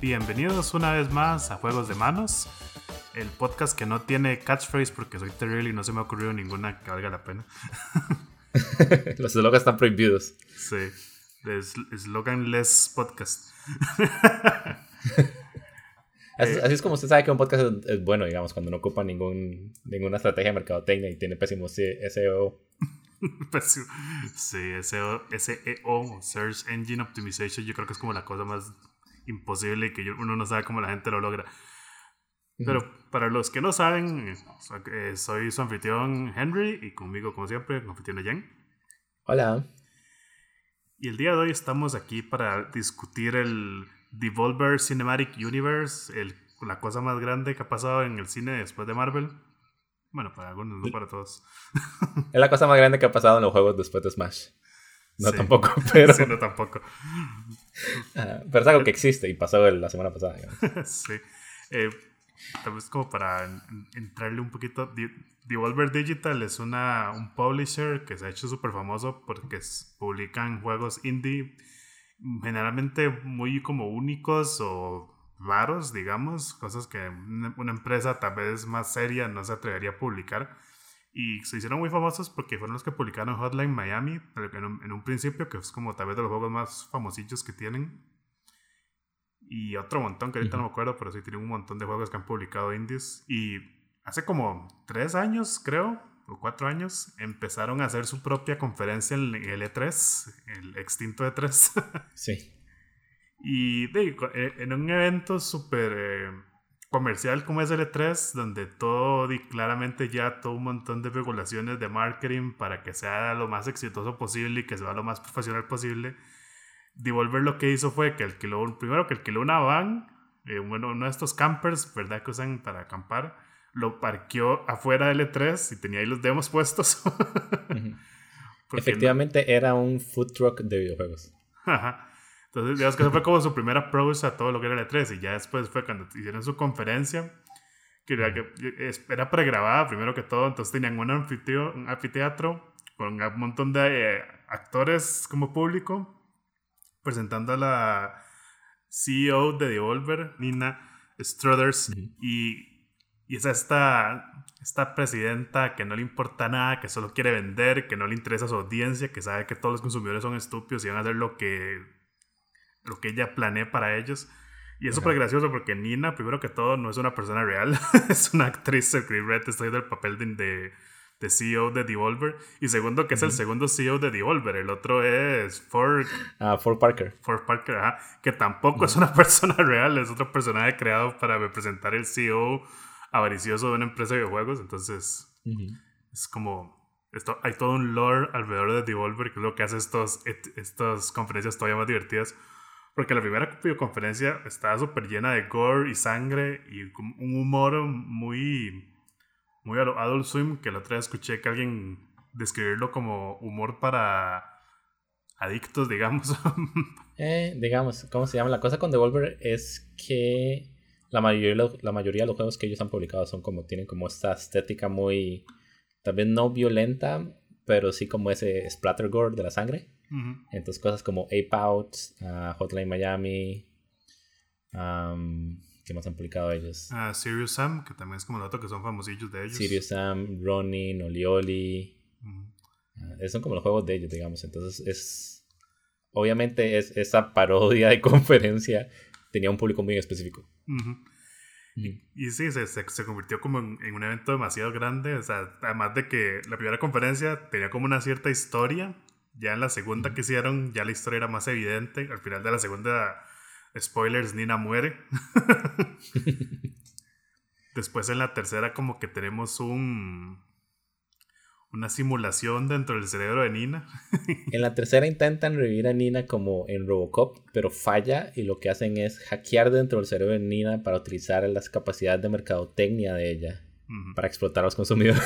Bienvenidos una vez más a Juegos de Manos, el podcast que no tiene catchphrase porque soy terrible y no se me ha ocurrido ninguna que valga la pena. Los slogans están prohibidos. Sí, es podcast. así, es como usted sabe que un podcast es, bueno, digamos, cuando no ocupa ningún, ninguna estrategia de mercadotecnia y tiene pésimo SEO. sí, SEO, SEO, Search Engine Optimization, yo creo que es como la cosa más imposible y que uno no sabe cómo la gente lo logra. Pero para los que no saben, soy su anfitrión Henry y conmigo, como siempre, el anfitrión Jen. Hola. Y el día de hoy estamos aquí para discutir el Devolver Cinematic Universe, el, la cosa más grande que ha pasado en el cine después de Marvel. Bueno, para algunos, no para todos. Es la cosa más grande que ha pasado en los juegos después de Smash. No tampoco, pero. sí, no tampoco. Ah, pero es algo que existe y pasó la semana pasada. sí. Eh, tal vez como para entrarle un poquito. Devolver Digital es una, un publisher que se ha hecho súper famoso porque publican juegos indie generalmente muy como únicos o raros, digamos, cosas que una empresa tal vez más seria no se atrevería a publicar. Y se hicieron muy famosos porque fueron los que publicaron Hotline Miami en un, principio, que es como tal vez de los juegos más famosillos que tienen. Y otro montón, que ahorita no me acuerdo, pero sí tienen un montón de juegos que han publicado indies. Y hace como tres años, creo, o cuatro años, empezaron a hacer su propia conferencia en el E3, el extinto E3. sí. Y eh, en un evento súper... Eh, comercial como es el E3, donde todo y claramente ya todo un montón de regulaciones de marketing para que sea lo más exitoso posible y que sea lo más profesional posible. Devolver lo que hizo fue que alquiló, primero que alquiló una van, eh, bueno, uno de estos campers, ¿verdad? Que usan para acampar, lo parqueó afuera del E3 y tenía ahí los demos puestos. Efectivamente era un food truck de videojuegos. Ajá. Entonces, digamos que eso fue como su primera approach a todo lo que era el E3. Y ya después fue cuando hicieron su conferencia, que era, que era pregrabada primero que todo. Entonces tenían un anfiteatro, un anfiteatro con un montón de eh, actores como público, presentando a la CEO de Devolver, Nina Struthers. Y, y es esta, esta presidenta que no le importa nada, que solo quiere vender, que no le interesa su audiencia, que sabe que todos los consumidores son estúpidos y van a hacer lo que lo que ella planea para ellos. Y es súper gracioso porque Nina, primero que todo, no es una persona real, es una actriz, Chris Red está haciendo el papel de, de, CEO de Devolver. Y segundo, que es el segundo CEO de Devolver, el otro es Ford, ah, Ford Parker. Ford Parker, que tampoco es una persona real, es otro personaje creado para representar el CEO avaricioso de una empresa de videojuegos. Entonces, es como. Esto, hay todo un lore alrededor de Devolver que es lo que hace estos, estas conferencias todavía más divertidas porque la primera videoconferencia estaba súper llena de gore y sangre y un humor muy, muy Adult Swim, que la otra vez escuché que alguien describirlo como humor para adictos, digamos. eh, digamos, ¿cómo se llama? La cosa con Devolver es que la mayoría, la mayoría de los juegos que ellos han publicado son como, tienen como esta estética muy, también no violenta, pero sí como ese splatter gore de la sangre. Entonces cosas como Ape Out, ah, Hotline Miami, ¿qué más han publicado ellos? Uh, Serious Sam, que también es como el otro que son famosillos de ellos. Serious Sam, Ronin, Olioli. Ah, esos son como los juegos de ellos, digamos. Entonces es... Obviamente es, esa parodia de conferencia tenía un público muy específico. Y, sí, se, se, convirtió como en, en, un evento demasiado grande. O sea, además de que la primera conferencia tenía como una cierta historia ya en la segunda que hicieron, ya la historia era más evidente. Al final de la segunda, spoilers, Nina muere. Después en la tercera como que tenemos un una simulación dentro del cerebro de Nina. en la tercera intentan revivir a Nina como en Robocop, pero falla y lo que hacen es hackear dentro del cerebro de Nina para utilizar las capacidades de mercadotecnia de ella para explotar a los consumidores.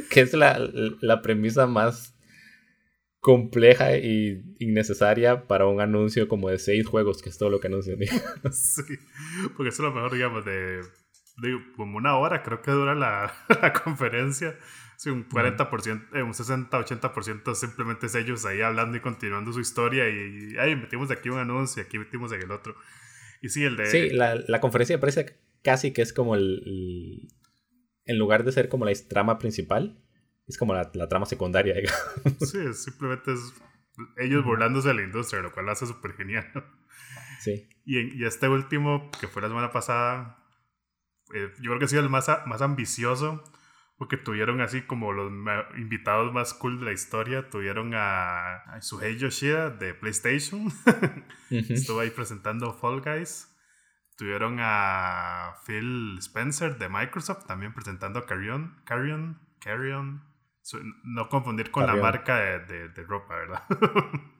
que es la, la premisa más compleja y innecesaria para un anuncio como de seis juegos, que es todo lo que anuncian. sí, porque eso es lo mejor, digamos, de, de como una hora creo que dura la, la conferencia. Sí, un 40%, eh, un 60-80% simplemente es ellos ahí hablando y continuando su historia y, ahí metimos aquí un anuncio y aquí metimos en el otro. Y sí, el de... Sí, la, la conferencia parece casi que es como el, el, En lugar de ser como la trama principal, es como la, la trama secundaria, digamos. Sí, simplemente es ellos burlándose de la industria, lo cual lo hace súper genial. Sí. Y, y, este último, que fue la semana pasada, eh, yo creo que ha sido el más, más ambicioso porque tuvieron así como los invitados más cool de la historia. Tuvieron a, a Suhei Yoshida de PlayStation. Estuvo ahí presentando Fall Guys. Tuvieron a Phil Spencer de Microsoft también presentando Carrion. Carrion. Carrion. No confundir con la marca de, de, ropa, ¿verdad?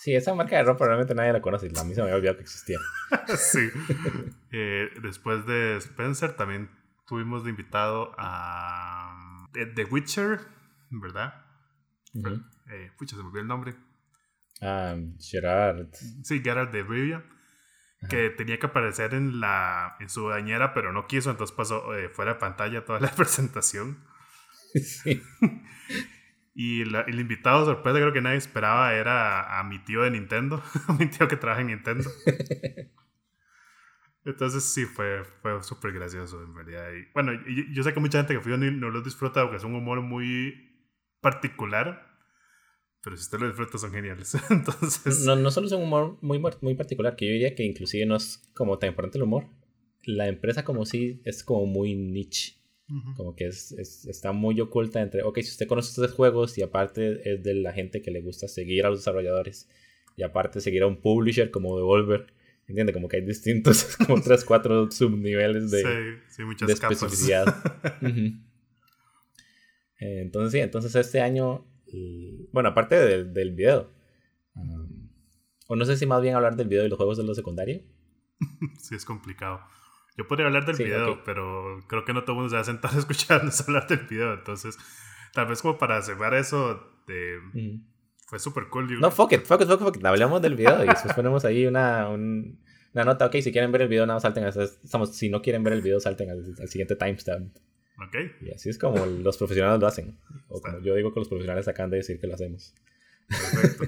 Sí, esa marca de ropa realmente nadie la conoce. A mí se me había olvidado que existía. sí. Eh, después de Spencer también tuvimos de invitado a The Witcher, ¿verdad? eh, pucha, se me olvidó el nombre. Ah, Gerard. Sí, Gerard de Rivia. Que tenía que aparecer en, la, en su bañera, pero no quiso, entonces pasó eh, fuera de pantalla toda la presentación. Sí. y el invitado sorpresa, creo que nadie esperaba, era a mi tío de Nintendo, a mi tío que trabaja en Nintendo. Entonces sí, fue, fue súper gracioso en realidad. Y, bueno, yo, sé que mucha gente que fue no lo disfruta porque es un humor muy particular, pero si usted lo disfruta son geniales. Entonces... No, no solo es un humor muy, muy particular, que yo diría que inclusive no es como tan importante el humor. La empresa como sí es como muy niche. Como que es, es, está muy oculta entre, ok, si usted conoce estos juegos y aparte es de la gente que le gusta seguir a los desarrolladores y aparte seguir a un publisher como Devolver ¿Entiendes? Como que hay distintos, como tres, cuatro subniveles de, sí, sí, muchas de especificidad. Eh, entonces, sí, entonces este año, bueno, aparte del, del video, um, o no sé si más bien hablar del video y los juegos de lo secundario. sí, es complicado. Yo podría hablar del video, pero creo que no todo el mundo se va a sentar a escucharnos hablar del video. Entonces, tal vez como para cerrar eso de... Fue súper cool. No, fuck it, fuck it, fuck it, Hablamos del video y después ponemos ahí una, una nota. Ok, si quieren ver el video, nada, salten a, estamos, Si no quieren ver el video, salten al, siguiente timestamp. Ok. Y así es como los profesionales lo hacen. O como yo digo que los profesionales acaban de decir que lo hacemos. Perfecto.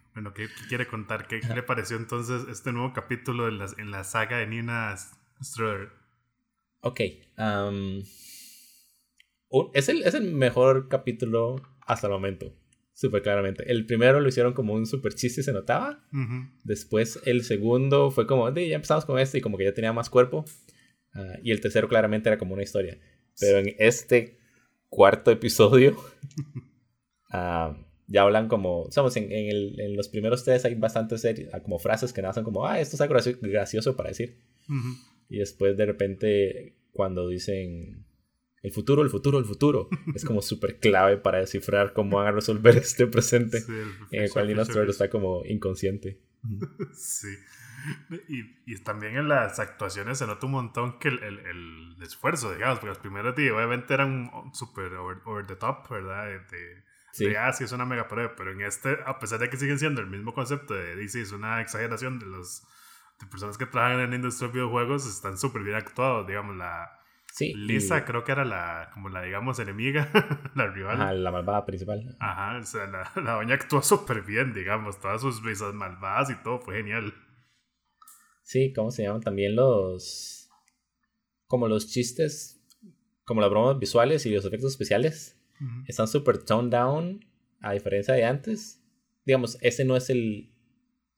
bueno, ¿qué, quiere contar? ¿Qué, le pareció entonces este nuevo capítulo en la, en la saga de Nina Struder? Ok. Um, es, el, es el mejor capítulo hasta el momento súper claramente. El primero lo hicieron como un super chiste, se notaba. Después el segundo fue como, ya empezamos con este y como que ya tenía más cuerpo. Ah, y el tercero claramente era como una historia. Pero en este cuarto episodio uh, ya hablan como, sabemos, en, en, el, en, los primeros tres hay bastantes ah, como frases que nacen como, ah, esto es algo gracioso para decir. Y después de repente cuando dicen el futuro, el futuro, el futuro. es como súper clave para descifrar cómo van a resolver este presente en el cual Nina está como inconsciente. sí. Y, y, también en las actuaciones se nota un montón que el, el, el esfuerzo, digamos, porque los primeros días obviamente eran súper over, the top, ¿verdad? De, sí. ah, sí, es una mega prueba, pero en este, a pesar de que siguen siendo el mismo concepto de DC, es una exageración de los de personas que trabajan en la industria de videojuegos, están súper bien actuados, digamos, la, Lisa creo que era la, como la, digamos, enemiga, la rival. Ajá, la malvada principal. Ajá, o sea, la, la doña actuó súper bien, digamos, todas sus risas malvadas y todo, fue genial. Sí, ¿cómo se llaman? También los, como los chistes, como las bromas visuales y los efectos especiales, están súper toned down, a diferencia de antes. Digamos, ese no es el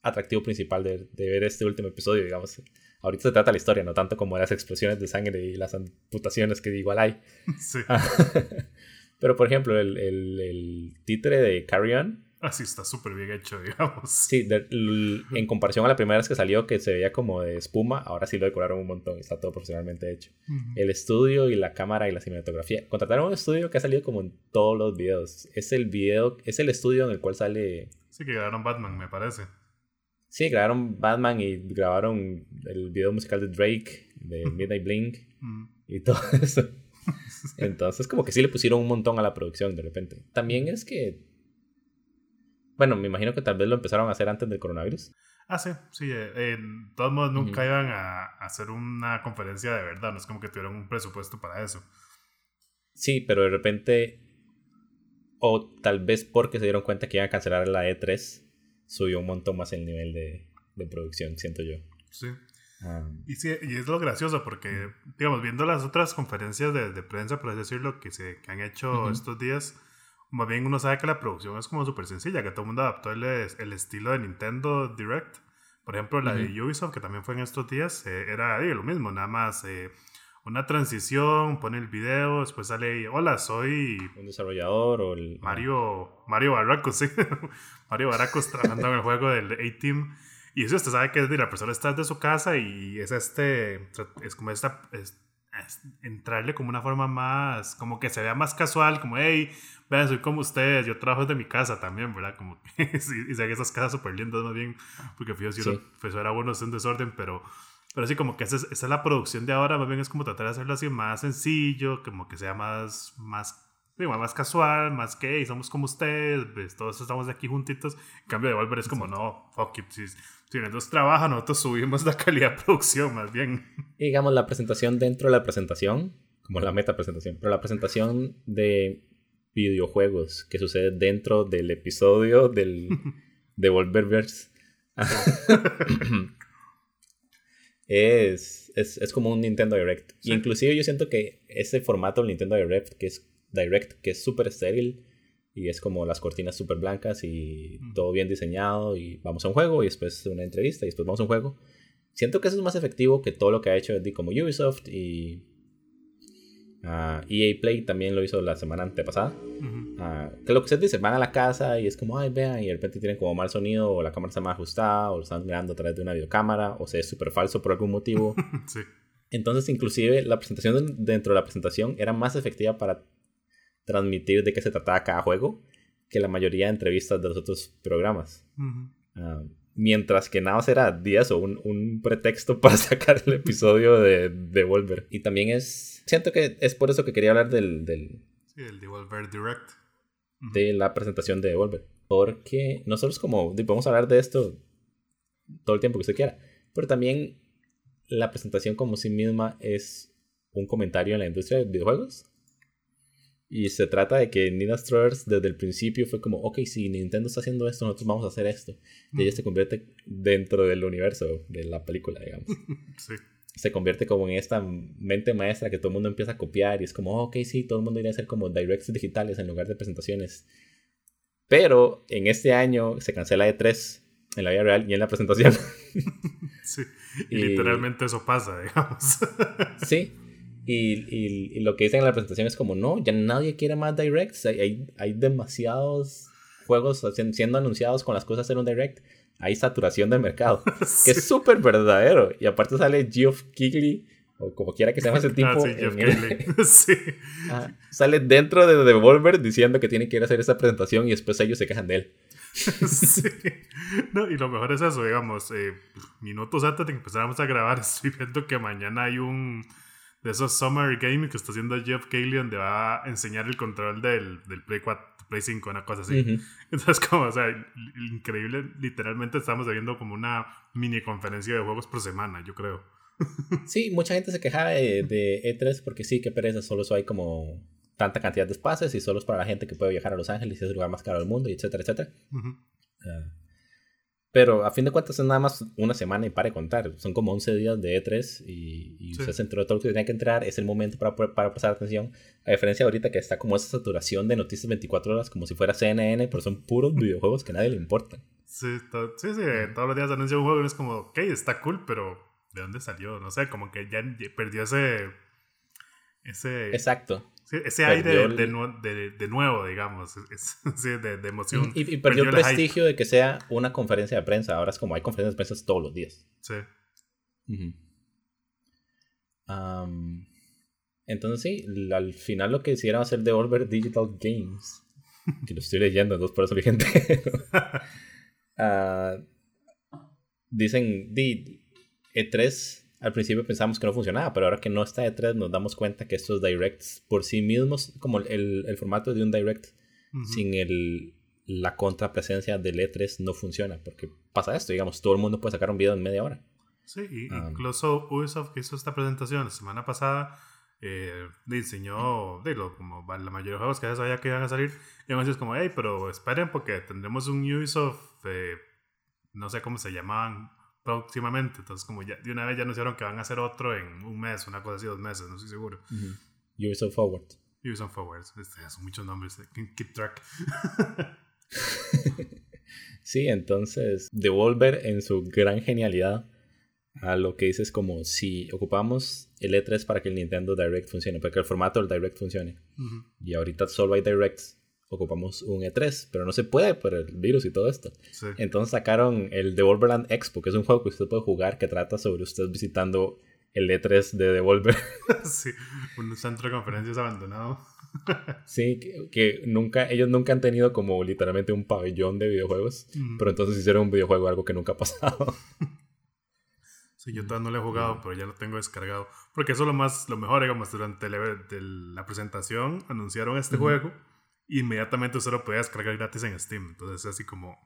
atractivo principal de, de ver este último episodio, digamos ahorita se trata la historia, no tanto como las explosiones de sangre y las amputaciones que igual hay. Sí. Pero por ejemplo, el, el, el títere de Carry On. Así está súper bien hecho, digamos. Sí, en comparación a la primera vez que salió, que se veía como de espuma, ahora sí lo decoraron un montón, está todo profesionalmente hecho. El estudio y la cámara y la cinematografía. Contrataron un estudio que ha salido como en todos los videos. Es el video, es el estudio en el cual sale. Sí, que grabaron Batman, me parece. Sí, grabaron Batman y grabaron el video musical de Drake, de Midnight Blink y todo eso. Entonces, como que sí le pusieron un montón a la producción de repente. También es que Bueno, me imagino que tal vez lo empezaron a hacer antes del coronavirus. Ah, sí, sí. Eh, en todos modos, nunca iban a, hacer una conferencia de verdad. No es como que tuvieron un presupuesto para eso. Sí, pero de repente, o tal vez porque se dieron cuenta que iban a cancelar la E3, subió un montón más el nivel de, de producción, siento yo. Sí. Ah. Y, sí, y es lo gracioso porque, digamos, viendo las otras conferencias de, de prensa, por así decirlo, que se que han hecho estos días, más bien uno sabe que la producción es como súper sencilla, que todo el mundo adaptó el, el, estilo de Nintendo Direct. Por ejemplo, la de Ubisoft, que también fue en estos días, eh, era lo mismo, nada más eh, una transición, pone el video, después sale hola, soy... Un desarrollador o el... Mario, Mario Baracos, sí. Mario Baracos trabajando en el juego del A-Team. Y eso usted sabe que es de la persona está de su casa y es este, es como esta, entrarle como una forma más, como que se vea más casual, como, hey, vean, soy como ustedes, yo trabajo desde mi casa también, ¿verdad? Como que, y se esas casas súper lindas más bien, porque fíjate, si pues era bueno, es un desorden, pero, pero sí, como que esa es, esa es, la producción de ahora, más bien es como tratar de hacerlo así más sencillo, como que sea más, más digo, más casual, más que hey, somos como ustedes, pues, todos estamos aquí juntitos. En cambio, de Volver es como, no, fuck it, si, si nosotros trabajan, nosotros subimos la calidad de producción, más bien. Y digamos, la presentación dentro de la presentación, como la meta presentación, pero la presentación de videojuegos que sucede dentro del episodio del, de Volververse. es, es, es, como un Nintendo Direct. Y inclusive yo siento que ese formato del Nintendo Direct, que es Direct, que es súper estéril, y es como las cortinas súper blancas y todo bien diseñado, y vamos a un juego, y después una entrevista, y después vamos a un juego. Siento que eso es más efectivo que todo lo que ha hecho como Ubisoft y EA e Play también lo hizo la semana antepasada. que lo que se dice, van a la casa y es como, ay, vean, y de repente tienen como mal sonido, o la cámara está mal ajustada, o lo están mirando a través de una videocámara, o sea, es súper falso por algún motivo. sí. Entonces, inclusive, la presentación dentro de la presentación era más efectiva para transmitir de qué se trataba cada juego que la mayoría de entrevistas de los otros programas. Mientras que nada será días o un, un, pretexto para sacar el episodio de Devolver. Y también es. Siento que es por eso que quería hablar del. del sí, el Devolver Direct. De la presentación de Devolver. Porque nosotros, como. Podemos hablar de esto todo el tiempo que usted quiera. Pero también la presentación, como sí misma, es un comentario en la industria de videojuegos. Y se trata de que Nina Struthers desde el principio fue como, ok, si Nintendo está haciendo esto, nosotros vamos a hacer esto. Y ella se convierte dentro del universo de la película, digamos. sí. Se convierte como en esta mente maestra que todo el mundo empieza a copiar y es como, ok, sí, todo el mundo iría a hacer como directs digitales en lugar de presentaciones. Pero en este año se cancela E3 en la vida real y en la presentación. sí, y, y literalmente eso pasa, digamos. sí, y, y, lo que dicen en la presentación es como, no, ya nadie quiere más directs. Hay, hay, demasiados juegos siendo anunciados con las cosas en un direct. Hay saturación del mercado. Que es súper verdadero. Y aparte sale Geoff Keighley, o como quiera que se llame ese tipo. Ah, sí, ah, sale dentro de Devolver diciendo que tiene que ir a hacer esa presentación y después ellos se quejan de él. sí. No, y lo mejor es eso, digamos, eh, minutos antes de que empezáramos a grabar, estoy viendo que mañana hay un de esos Summer Gaming que está haciendo Jeff Cayley, donde va a enseñar el control del, del Play 4, Play 5, una cosa así. Entonces, como, o sea, increíble, literalmente estamos viendo como una mini conferencia de juegos por semana, yo creo. sí, mucha gente se queja de, E3 porque sí, que pereza, solo hay como tanta cantidad de espacios y solo es para la gente que puede viajar a Los Ángeles y es el lugar más caro del mundo, y etcétera, etcétera. Pero a fin de cuentas es nada más una semana y para de contar. Son como 11 días de E3 y, y usted se enteró de todo lo que tenía que entrar. Es el momento para, para prestar atención. A diferencia de ahorita que está como esa saturación de noticias 24 horas, como si fuera CNN, pero son puros videojuegos que a nadie le importan. Sí, sí, sí, todos los días anuncia un juego y es como, ok, está cool, pero ¿de dónde salió? No sé, como que ya perdió ese. ese Exacto ese aire de, de, nuevo, digamos, de, emoción. Y, perdió, el prestigio de que sea una conferencia de prensa. Ahora es como hay conferencias de prensa todos los días. Sí. entonces sí, al final lo que decidieron hacer de Devolver Digital Games, que lo estoy leyendo, entonces por eso mi gente. uh, dicen, E3 al principio pensamos que no funcionaba, pero ahora que no está de 3 nos damos cuenta que estos directs por sí mismos, como el, el formato de un direct, sin el, la contrapresencia del E3 no funciona, porque pasa esto, digamos, todo el mundo puede sacar un video en media hora. Sí, incluso Ubisoft que hizo esta presentación la semana pasada eh, diseñó de lo, como la mayoría de juegos que ya sabía que iban a salir y aún así es como, hey, pero esperen porque tendremos un Ubisoft, eh, no sé cómo se llamaban próximamente, entonces como ya de una vez ya anunciaron que van a hacer otro en un mes, una cosa así, dos meses, no estoy seguro. Ubisoft Forward. Ubisoft Forward, este, son muchos nombres, eh, keep track. sí, entonces Devolver en su gran genialidad a lo que dices como si ocupamos el E3 para que el Nintendo Direct funcione, para que el formato del Direct funcione. Y ahorita solo hay Directs, ocupamos un E3, pero no se puede por el virus y todo esto. Entonces sacaron el Devolverland Expo, que es un juego que usted puede jugar que trata sobre usted visitando el E3 de Devolver. sí, un centro de conferencias abandonado. sí, que, nunca, ellos nunca han tenido como literalmente un pabellón de videojuegos, pero entonces hicieron un videojuego, algo que nunca ha pasado. Sí, yo todavía no lo he jugado, pero ya lo tengo descargado. Porque eso es lo más, lo mejor, digamos, durante la presentación anunciaron este juego inmediatamente usted lo podía descargar gratis en Steam. Entonces es así como,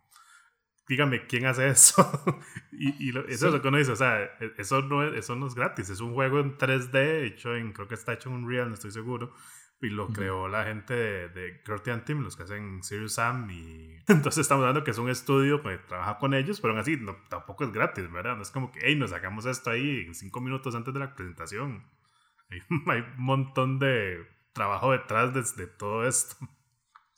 dígame, ¿quién hace eso? y, eso es lo que uno dice, o sea, e, eso no, es, eso no es gratis, es un juego en 3D, hecho en, creo que está hecho en Unreal, no estoy seguro, y lo creó la gente de, de Team, los que hacen Serious Sam. Y entonces estamos hablando que es un estudio que trabaja con ellos, pero aún así no, tampoco es gratis, ¿verdad? No es como que, hey, nos sacamos esto ahí en cinco minutos antes de la presentación. Hay, hay un montón de trabajo detrás de, de, todo esto.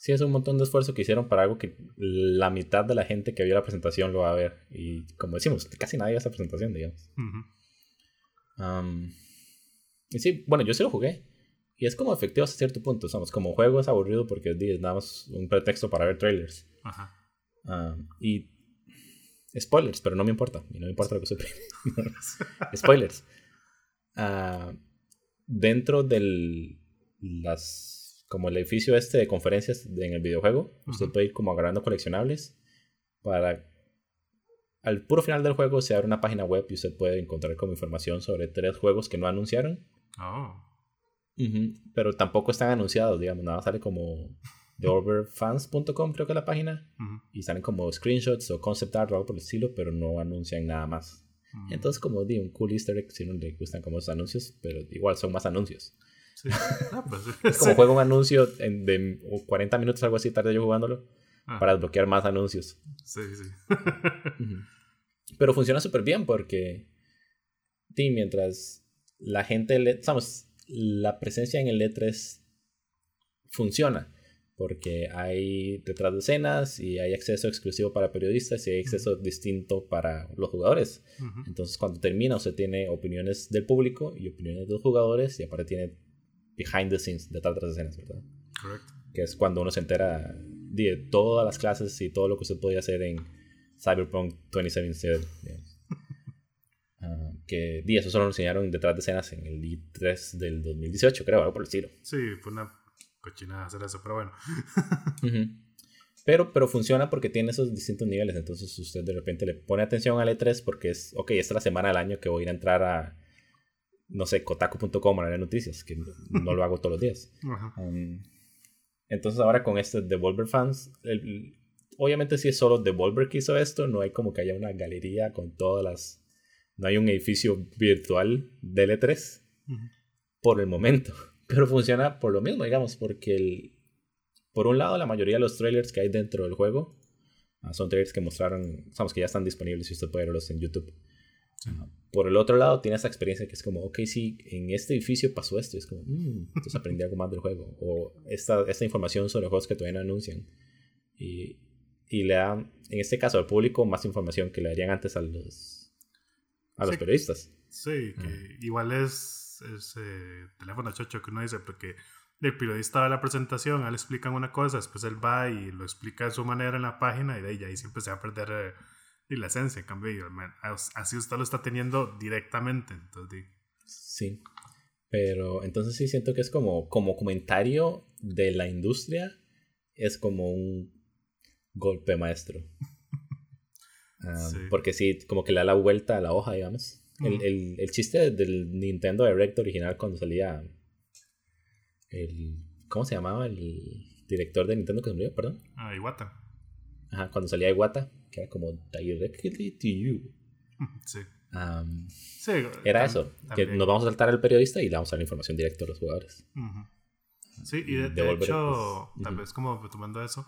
Sí, es un montón de esfuerzo que hicieron para algo que la mitad de la gente que vio la presentación lo va a ver. Y como decimos, casi nadie ve esa presentación, digamos. y sí, bueno, yo sí lo jugué. Y es como efectivo hasta cierto punto. Somos como juego es aburrido porque es nada más un pretexto para ver trailers. Ajá. Ah, y spoilers, pero no me importa. Y no me importa lo que supe. spoilers. Uh, dentro del las como el edificio este de conferencias en el videojuego, usted puede ir como agarrando coleccionables para al puro final del juego se abre una página web y usted puede encontrar como información sobre tres juegos que no anunciaron. Oh. Pero tampoco están anunciados, digamos, nada sale como theoverfans.com creo que es la página y salen como screenshots o concept art o algo por el estilo, pero no anuncian nada más. Entonces como di un cool easter egg si no le gustan como esos anuncios, pero igual son más anuncios. Ah, pues, es como juego un anuncio en, de 40 minutos algo así tarde yo jugándolo ah. para desbloquear más anuncios. Sí, sí. Pero funciona súper bien porque di, mientras la gente le, estamos la presencia en el E3 funciona porque hay detrás de escenas y hay acceso exclusivo para periodistas y hay acceso distinto para los jugadores. Entonces, cuando termina, usted tiene opiniones del público y opiniones de los jugadores y aparte tiene behind the scenes, detrás de las escenas, ¿verdad? Correcto. Que es cuando uno se entera de todas las clases y todo lo que usted podía hacer en Cyberpunk 2077 que di, eso solo lo enseñaron detrás de escenas en el I3 del 2018, creo, algo por el estilo. Sí, fue una cochinada hacer eso, pero bueno. pero, pero funciona porque tiene esos distintos niveles, entonces usted de repente le pone atención al E3 porque es, ok, esta es la semana del año que voy a ir a entrar a, no sé, kotaku.com a leer noticias, que no, lo hago todos los días. Um, entonces ahora con este Devolver Fans, obviamente si es solo Devolver que hizo esto, no hay como que haya una galería con todas las no hay un edificio virtual de L3 por el momento. Pero funciona por lo mismo, digamos, porque el, por un lado la mayoría de los trailers que hay dentro del juego ah, son trailers que mostraron, sabemos que ya están disponibles y usted puede verlos en YouTube. Ah, por el otro lado tiene esa experiencia que es como, ok, sí, en este edificio pasó esto, es como, mm, entonces aprendí algo más del juego. O esta, esta información sobre juegos que todavía no anuncian. Y, y le da, en este caso al público, más información que le darían antes a los a los periodistas. Sí, que igual es, es eh, teléfono chocho que uno dice, porque el periodista da la presentación, a él le explican una cosa, después él va y lo explica de su manera en la página y de ahí, ahí siempre se va a perder eh, la esencia. En cambio, así usted lo está teniendo directamente. Entonces, sí, pero entonces sí siento que es como, como comentario de la industria, es como un golpe maestro. Porque sí, como que le da la vuelta a la hoja, digamos. el, el, el, chiste del Nintendo Direct original cuando salía el... ¿Cómo se llamaba el director de Nintendo que se murió? Perdón. Ah, Iwata. Ajá, cuando salía Iwata, que era como directly to you. Sí. Um, Sí, era eso, que nos vamos a saltar al periodista y le vamos a dar la información directa a los jugadores. Sí, y de, hecho, pues, tal vez como tomando eso,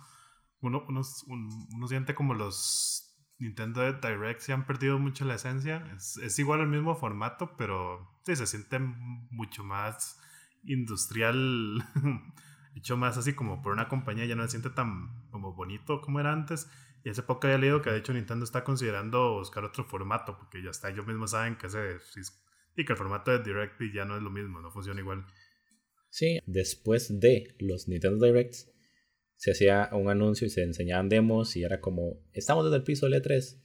uno, uno, un- uno siente como los Nintendo Direct se han perdido mucho la esencia. Es, es igual el mismo formato, pero sí, se siente mucho más industrial, hecho más así como por una compañía, ya no se siente tan como bonito como era antes. Y hace poco había leído que de hecho Nintendo está considerando buscar otro formato, porque ya está, ellos mismos saben que ese, y que el formato de Direct ya no es lo mismo, no funciona igual. Sí, después de los Nintendo Directs se hacía un anuncio y se enseñaban demos y era como, estamos desde el piso del E3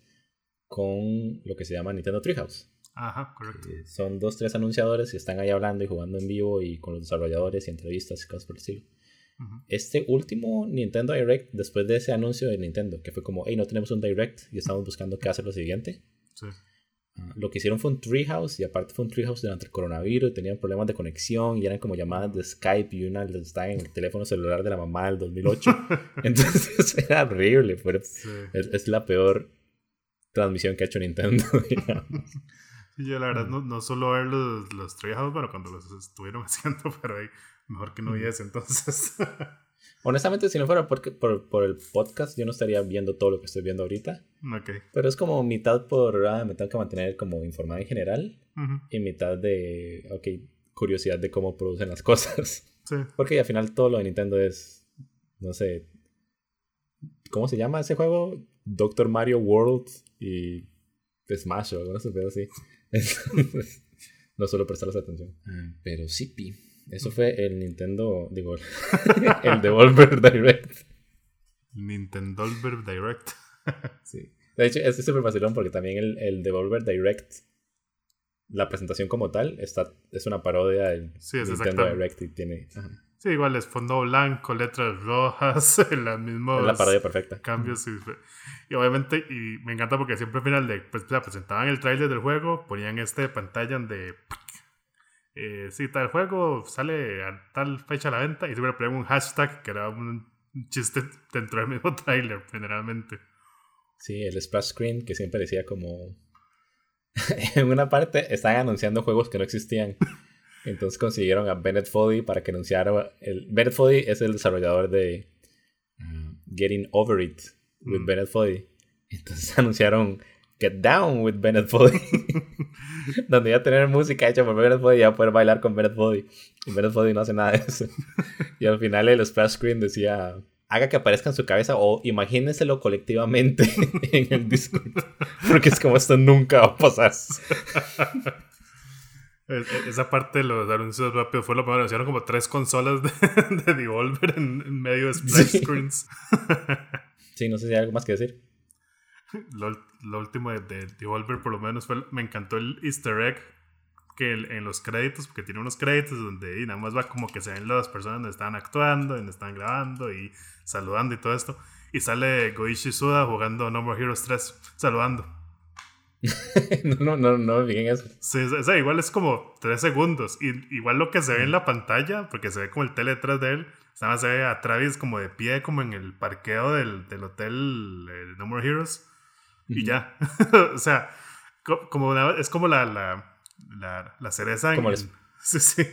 con lo que se llama Nintendo Treehouse. Ajá, correcto. Son dos, tres anunciadores y están ahí hablando y jugando en vivo y con los desarrolladores y entrevistas y cosas por el estilo. Ujú. Este último Nintendo Direct, después de ese anuncio de Nintendo, que fue como, hey, no tenemos un Direct y estamos buscando qué hacer lo siguiente, Sí. ah, lo que hicieron fue un Treehouse y aparte fue un Treehouse durante el coronavirus, tenían problemas de conexión y eran como llamadas de Skype y una les estaba en el teléfono celular de la mamá del 2008. Entonces era horrible, fue- Sí. es, es la peor transmisión que ha hecho Nintendo. digamos. Sí, yo la verdad no, no solo ver los, los Treehouse, bueno, cuando los estuvieron haciendo, pero ahí mejor que no viese entonces. Honestamente, si no fuera por, por, por el podcast, yo no estaría viendo todo lo que estoy viendo ahorita. ok. Pero es como mitad por, ah, me tengo que mantener como informado en general y mitad de, ok, curiosidad de cómo producen las cosas. Sí. Porque al final todo lo de Nintendo es, no sé, ¿cómo se llama ese juego? Doctor Mario World y Smash o estupidez así. Entonces, no suelo prestarles atención. Ah, Pero sí, pi. Eso fue el Nintendo, digo, el Devolver Direct. Nintendo Direct. Sí. De hecho, es súper vacilón porque también el, el Devolver Direct, la presentación como tal, está, es una parodia del Sí, es Nintendo. Direct y tiene... ajá, Sí, igual es fondo blanco, letras rojas, mismos es la parodia perfecta. cambios. Y, y obviamente, y me encanta porque siempre al final de, pues, presentaban el tráiler del juego, ponían este pantalla donde... Eh, sí, tal juego sale a tal fecha a la venta y siempre ponían un hashtag que era un chiste dentro del mismo tráiler, generalmente. Sí, el splash screen que siempre decía como... en una parte estaban anunciando juegos que no existían. Entonces consiguieron a Bennett Foddy para que anunciara... El... Bennett Foddy es el desarrollador de uh, Getting Over It with Mm. Bennett Foddy. Entonces anunciaron Get Down with Bennett Foddy. donde iba a tener música hecha por Bennett Foddy y iba a poder bailar con Bennett Foddy. Y Bennett Foddy no hace nada de eso. y al final el splash screen decía... Haga que aparezca en su cabeza o imagínenselo colectivamente en el Discord. Porque es como esto nunca va a pasar. Es- es- Esa parte de los anuncios rápidos fue lo primero. Anunciaron como tres consolas de, de Devolver en, en medio de splash Sí. screens. Sí, no sé si hay algo más que decir. Lo, lo último de, de Devolver, por lo menos, fue, me encantó el Easter egg que el- en los créditos, porque tiene unos créditos donde y nada más va como que se ven las personas donde están actuando, donde están grabando y saludando y todo esto. Y sale Goichi Suda jugando No More Heroes 3, saludando. no, no, no, no me fijé en eso. Sí, o sea, igual es como 3 segundos. Y igual lo que se ve en la pantalla, porque se ve como el tele detrás de él, nada más se ve a Travis como de pie, como en el parqueo del, del hotel eh, No More Heroes. Y ya. o sea, co- como es como la, la, la, la cereza en el- Sí, sí.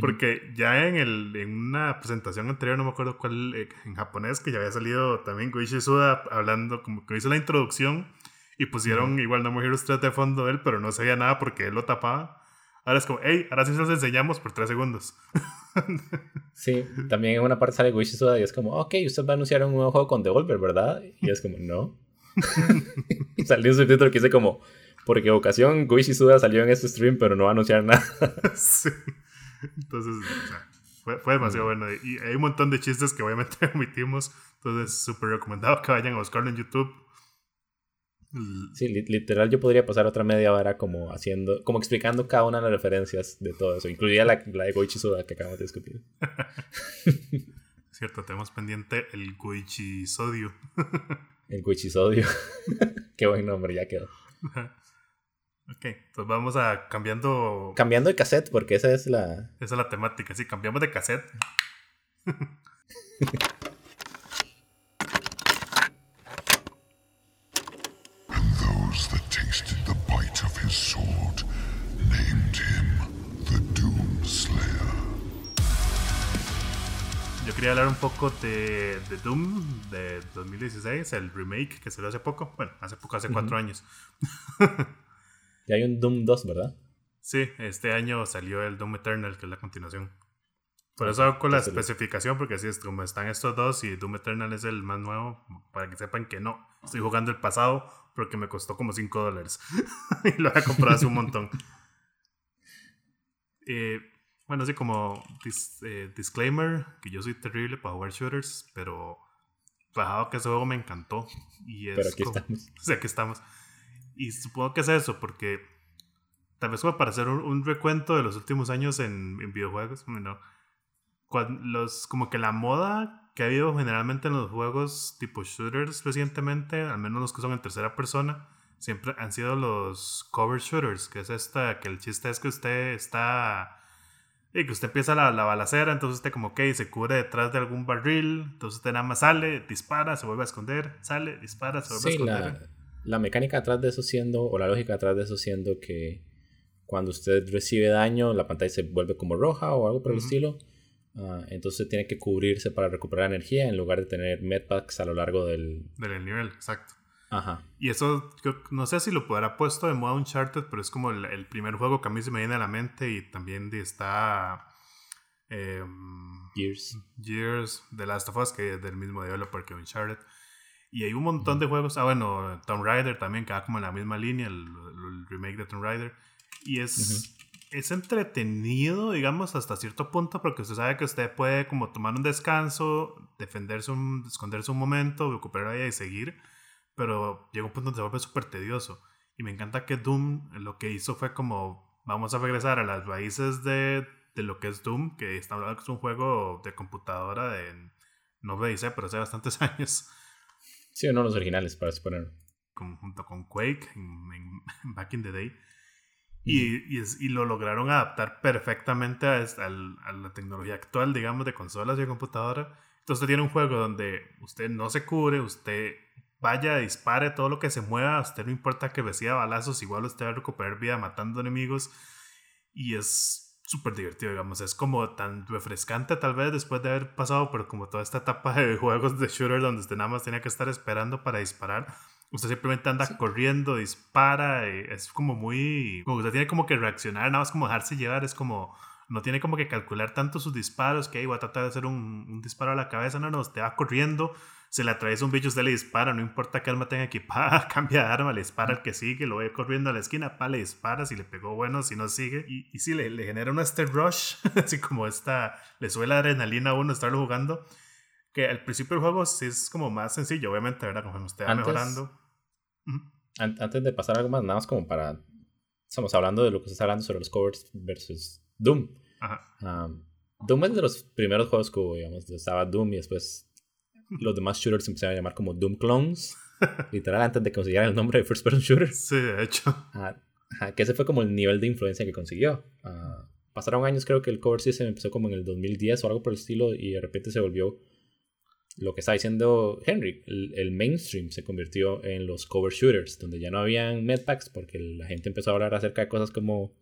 Porque ya en, el, en una presentación anterior, no me acuerdo cuál, eh, en japonés, que ya había salido también Goichi Suda hablando, como que hizo la introducción y pusieron igual No More Heroes 3 de fondo de él, pero no se veía nada porque él lo tapaba. Ahora es como, hey, ahora sí se los enseñamos por 3 segundos. Sí, también en una parte sale Goichi Suda y es como, ok, usted va a anunciar un nuevo juego con Devolver, ¿verdad? Y es como, no. salió un subtítulo que dice como, por equivocación, Goichi Suda salió en este stream, pero no va a anunciar nada. sí. Entonces, o sea, fue, fue demasiado bueno. Y hay un montón de chistes que obviamente omitimos. Entonces, súper recomendado que vayan a buscarlo en YouTube. Sí, li- literal yo podría pasar otra media hora como haciendo, como explicando cada una de las referencias de todo eso, incluida la, la de Goichi Suda que acabamos de discutir. Cierto, tenemos pendiente el Goichi Sodio. El Cuchisodio, Qué buen nombre, ya quedó. Ok, entonces vamos a cambiando. Cambiando de cassette, porque esa es la. Esa es la temática, sí, cambiamos de cassette. Sword, named him the Doomslayer. Yo quería hablar un poco de, de, Doom de 2016, el remake que salió hace poco. Bueno, hace poco, hace cuatro años. ya hay un Doom 2, ¿verdad? Sí, este año salió el Doom Eternal, que es la continuación. Por eso hago con la especificación, porque así es como están estos dos y Doom Eternal es el más nuevo, para que sepan que no, estoy jugando el pasado porque me costó como 5 dólares y lo he comprado hace un montón. Eh, bueno, así como eh, disclaimer, que yo soy terrible para jugar shooters, pero bajado que ese juego me encantó. Y es pero aquí estamos. O sea, aquí estamos. Y supongo que es eso, porque tal vez como para hacer un, recuento de los últimos años en, en videojuegos, bueno, los, como que la moda que ha habido generalmente en los juegos tipo shooters recientemente, al menos los que son en tercera persona, siempre han sido los cover shooters, que es esta, que el chiste es que usted está y que usted empieza la, la balacera, entonces usted como que se cubre detrás de algún barril, entonces usted nada más sale, dispara, se vuelve a esconder, sale, dispara, se vuelve a esconder. La, la mecánica atrás de eso siendo, o la lógica atrás de eso siendo que cuando usted recibe daño, la pantalla se vuelve como roja o algo por el estilo. Uh, entonces tiene que cubrirse para recuperar energía en lugar de tener medpacks a lo largo del... Del nivel, exacto. Ajá. Y eso, no sé si lo podrá puesto de modo Uncharted, pero es como el, primer juego que a mí se me viene a la mente y también está... Eh, Gears. Gears, The Last of Us, que es del mismo developer que Uncharted. Y hay un montón de juegos. Ah, bueno, Tomb Raider también, que va como en la misma línea, el, remake de Tomb Raider. Y es, es entretenido, digamos, hasta cierto punto, porque usted sabe que usted puede como tomar un descanso, defenderse un, esconderse un momento, recuperar y seguir pero llega un punto donde se vuelve súper tedioso. Y me encanta que Doom lo que hizo fue como, vamos a regresar a las raíces de, de lo que es Doom, que está hablando que es un juego de computadora de, no me dice, pero hace bastantes años. Sí, uno de los originales, para suponer. junto con Quake, en, Back in the Day. Y, y, es, y, lo lograron adaptar perfectamente a, a, la tecnología actual, digamos, de consolas y de computadora. Entonces tiene un juego donde usted no se cubre, usted vaya, dispare todo lo que se mueva, a usted no importa que reciba balazos, igual usted va a recuperar vida matando enemigos y es súper divertido, digamos, es como tan refrescante tal vez después de haber pasado por como toda esta etapa de juegos de shooter donde usted nada más tenía que estar esperando para disparar. Usted simplemente anda corriendo, dispara, y es como muy... Como usted tiene como que reaccionar, nada más como dejarse llevar, es como no tiene como que calcular tanto sus disparos, que ahí va a tratar de hacer un, un, disparo a la cabeza, no, no, usted va corriendo, se le atraviesa un bicho, usted le dispara, no importa qué arma tenga equipada, cambia de arma, le dispara al que sigue, lo ve corriendo a la esquina, pa, le dispara, si le pegó bueno, si no sigue, y, y sí, le, le genera un este rush, así como esta, le sube la adrenalina a uno estarlo jugando, que al principio del juego sí es como más sencillo, obviamente, ¿verdad? Como usted va mejorando. Antes de pasar algo más, nada más como para, estamos hablando de lo que se está hablando sobre los covers versus Doom. Ajá. Doom es de los primeros juegos que hubo, digamos, estaba Doom y después los demás shooters se empezaron a llamar como Doom Clones, literal antes de conseguir el nombre de First Person Shooter. Sí, de hecho. que ese fue como el nivel de influencia que consiguió. Ah, pasaron años, creo que el cover system empezó como en el 2010 o algo por el estilo y de repente se volvió lo que está diciendo Henry, el, mainstream se convirtió en los cover shooters, donde ya no habían medpacks porque la gente empezó a hablar acerca de cosas como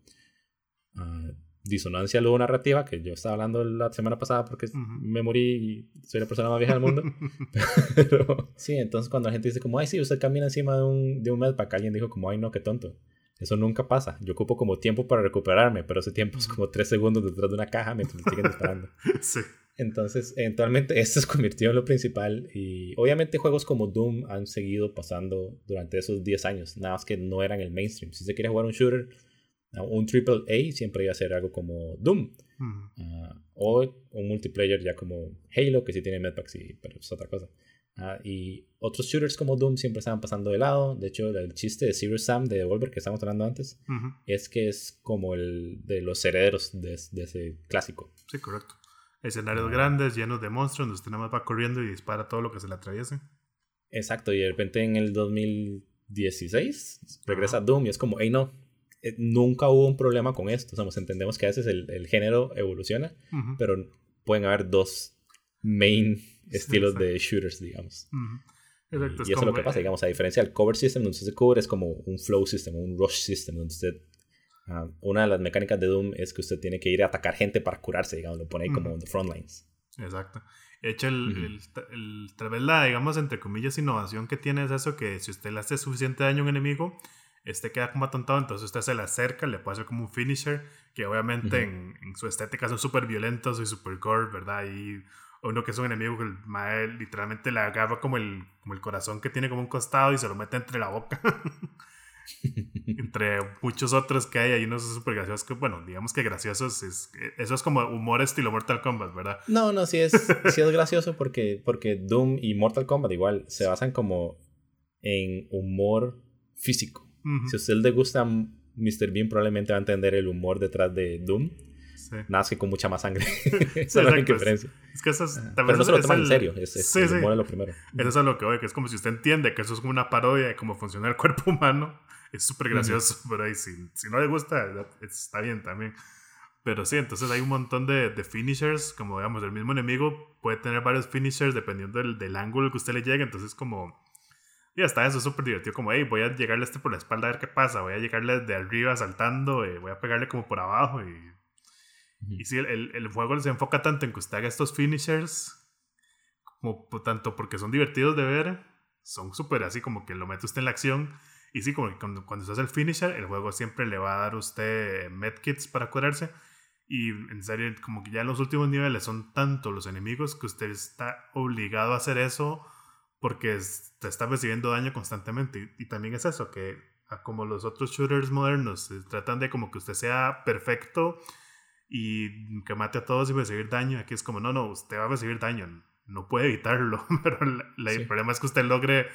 uh, disonancia luego narrativa, que yo estaba hablando la semana pasada porque me morí y soy la persona más vieja del mundo. Pero sí, entonces cuando la gente dice como, ay, sí, usted camina encima de un, de un medpack, alguien dijo como, ay, no, qué tonto. Eso nunca pasa. Yo ocupo como tiempo para recuperarme, pero ese tiempo es como tres segundos detrás de una caja mientras me siguen disparando. sí. Entonces, eventualmente, esto se convirtió en lo principal. Y obviamente, juegos como Doom han seguido pasando durante esos 10 años. Nada más que no eran el mainstream. Si se quiere jugar un shooter, un triple A siempre iba a ser algo como Doom. Ah, o un multiplayer ya como Halo, que sí tiene medpacks, y, pero es otra cosa. Ah, y otros shooters como Doom siempre estaban pasando de lado. De hecho, el chiste de Zero Sam de Devolver que estábamos hablando antes es que es como el de los herederos de, ese clásico. Sí, correcto. Escenarios grandes, llenos de monstruos, donde usted nada más va corriendo y dispara todo lo que se le atraviese. Exacto, y de repente en el 2016 regresa Doom y es como, hey no, eh, nunca hubo un problema con esto. O entendemos que a veces el, el género evoluciona, pero pueden haber dos main estilos de shooters, digamos. Exacto, y eso es lo que pasa, digamos, a diferencia del cover system, donde usted se cubre, es como un flow system, un rush system, donde usted Ah, una de las mecánicas de Doom es que usted tiene que ir a atacar gente para curarse, digamos, lo pone ahí como en the front lines. Exacto. De hecho, el, el, tal vez la, digamos, entre comillas, innovación que tiene es eso, que si usted le hace suficiente daño a un enemigo, este queda como atontado, entonces usted se le acerca, le puede hacer como un finisher, que obviamente en, en, su estética son súper violentos y súper gore, ¿verdad? Y uno que es un enemigo que el literalmente le agarra como el, como el corazón que tiene como un costado y se lo mete entre la boca. entre muchos otros que hay, hay unos súper graciosos que, bueno, digamos que graciosos, es, eso es como humor estilo Mortal Kombat, ¿verdad? No, no, sí es, sí es gracioso porque, porque Doom y Mortal Kombat igual se basan como en humor físico. Si a usted le gusta Mr. Bean, probablemente va a entender el humor detrás de Doom. Sí. Nada que con mucha más sangre. Esa es la diferencia. Es, que eso es. Pero no se lo toman en serio. Es, es el humor es lo primero. Eso es lo que voy, que es como si usted entiende que eso es como una parodia de cómo funciona el cuerpo humano es súper gracioso, pero ahí si, si no le gusta, está bien también. Pero sí, entonces hay un montón de, de, finishers, como digamos, el mismo enemigo puede tener varios finishers dependiendo del, del ángulo que usted le llegue, entonces como... Y hasta eso es súper divertido, como, hey, voy a llegarle a este por la espalda a ver qué pasa, voy a llegarle de arriba saltando, eh, voy a pegarle como por abajo y... Y sí, el, el, juego se enfoca tanto en que usted haga estos finishers, como tanto porque son divertidos de ver, son súper así como que lo mete usted en la acción, y sí, como que cuando, cuando se hace el finisher, el juego siempre le va a dar a usted medkits para curarse. Y en serio, como que ya en los últimos niveles son tantos los enemigos que usted está obligado a hacer eso porque te está recibiendo daño constantemente. Y, también es eso, que como los otros shooters modernos tratan de como que usted sea perfecto y que mate a todos y recibir daño. Aquí es como, no, no, usted va a recibir daño, no puede evitarlo. Pero el problema es que usted logre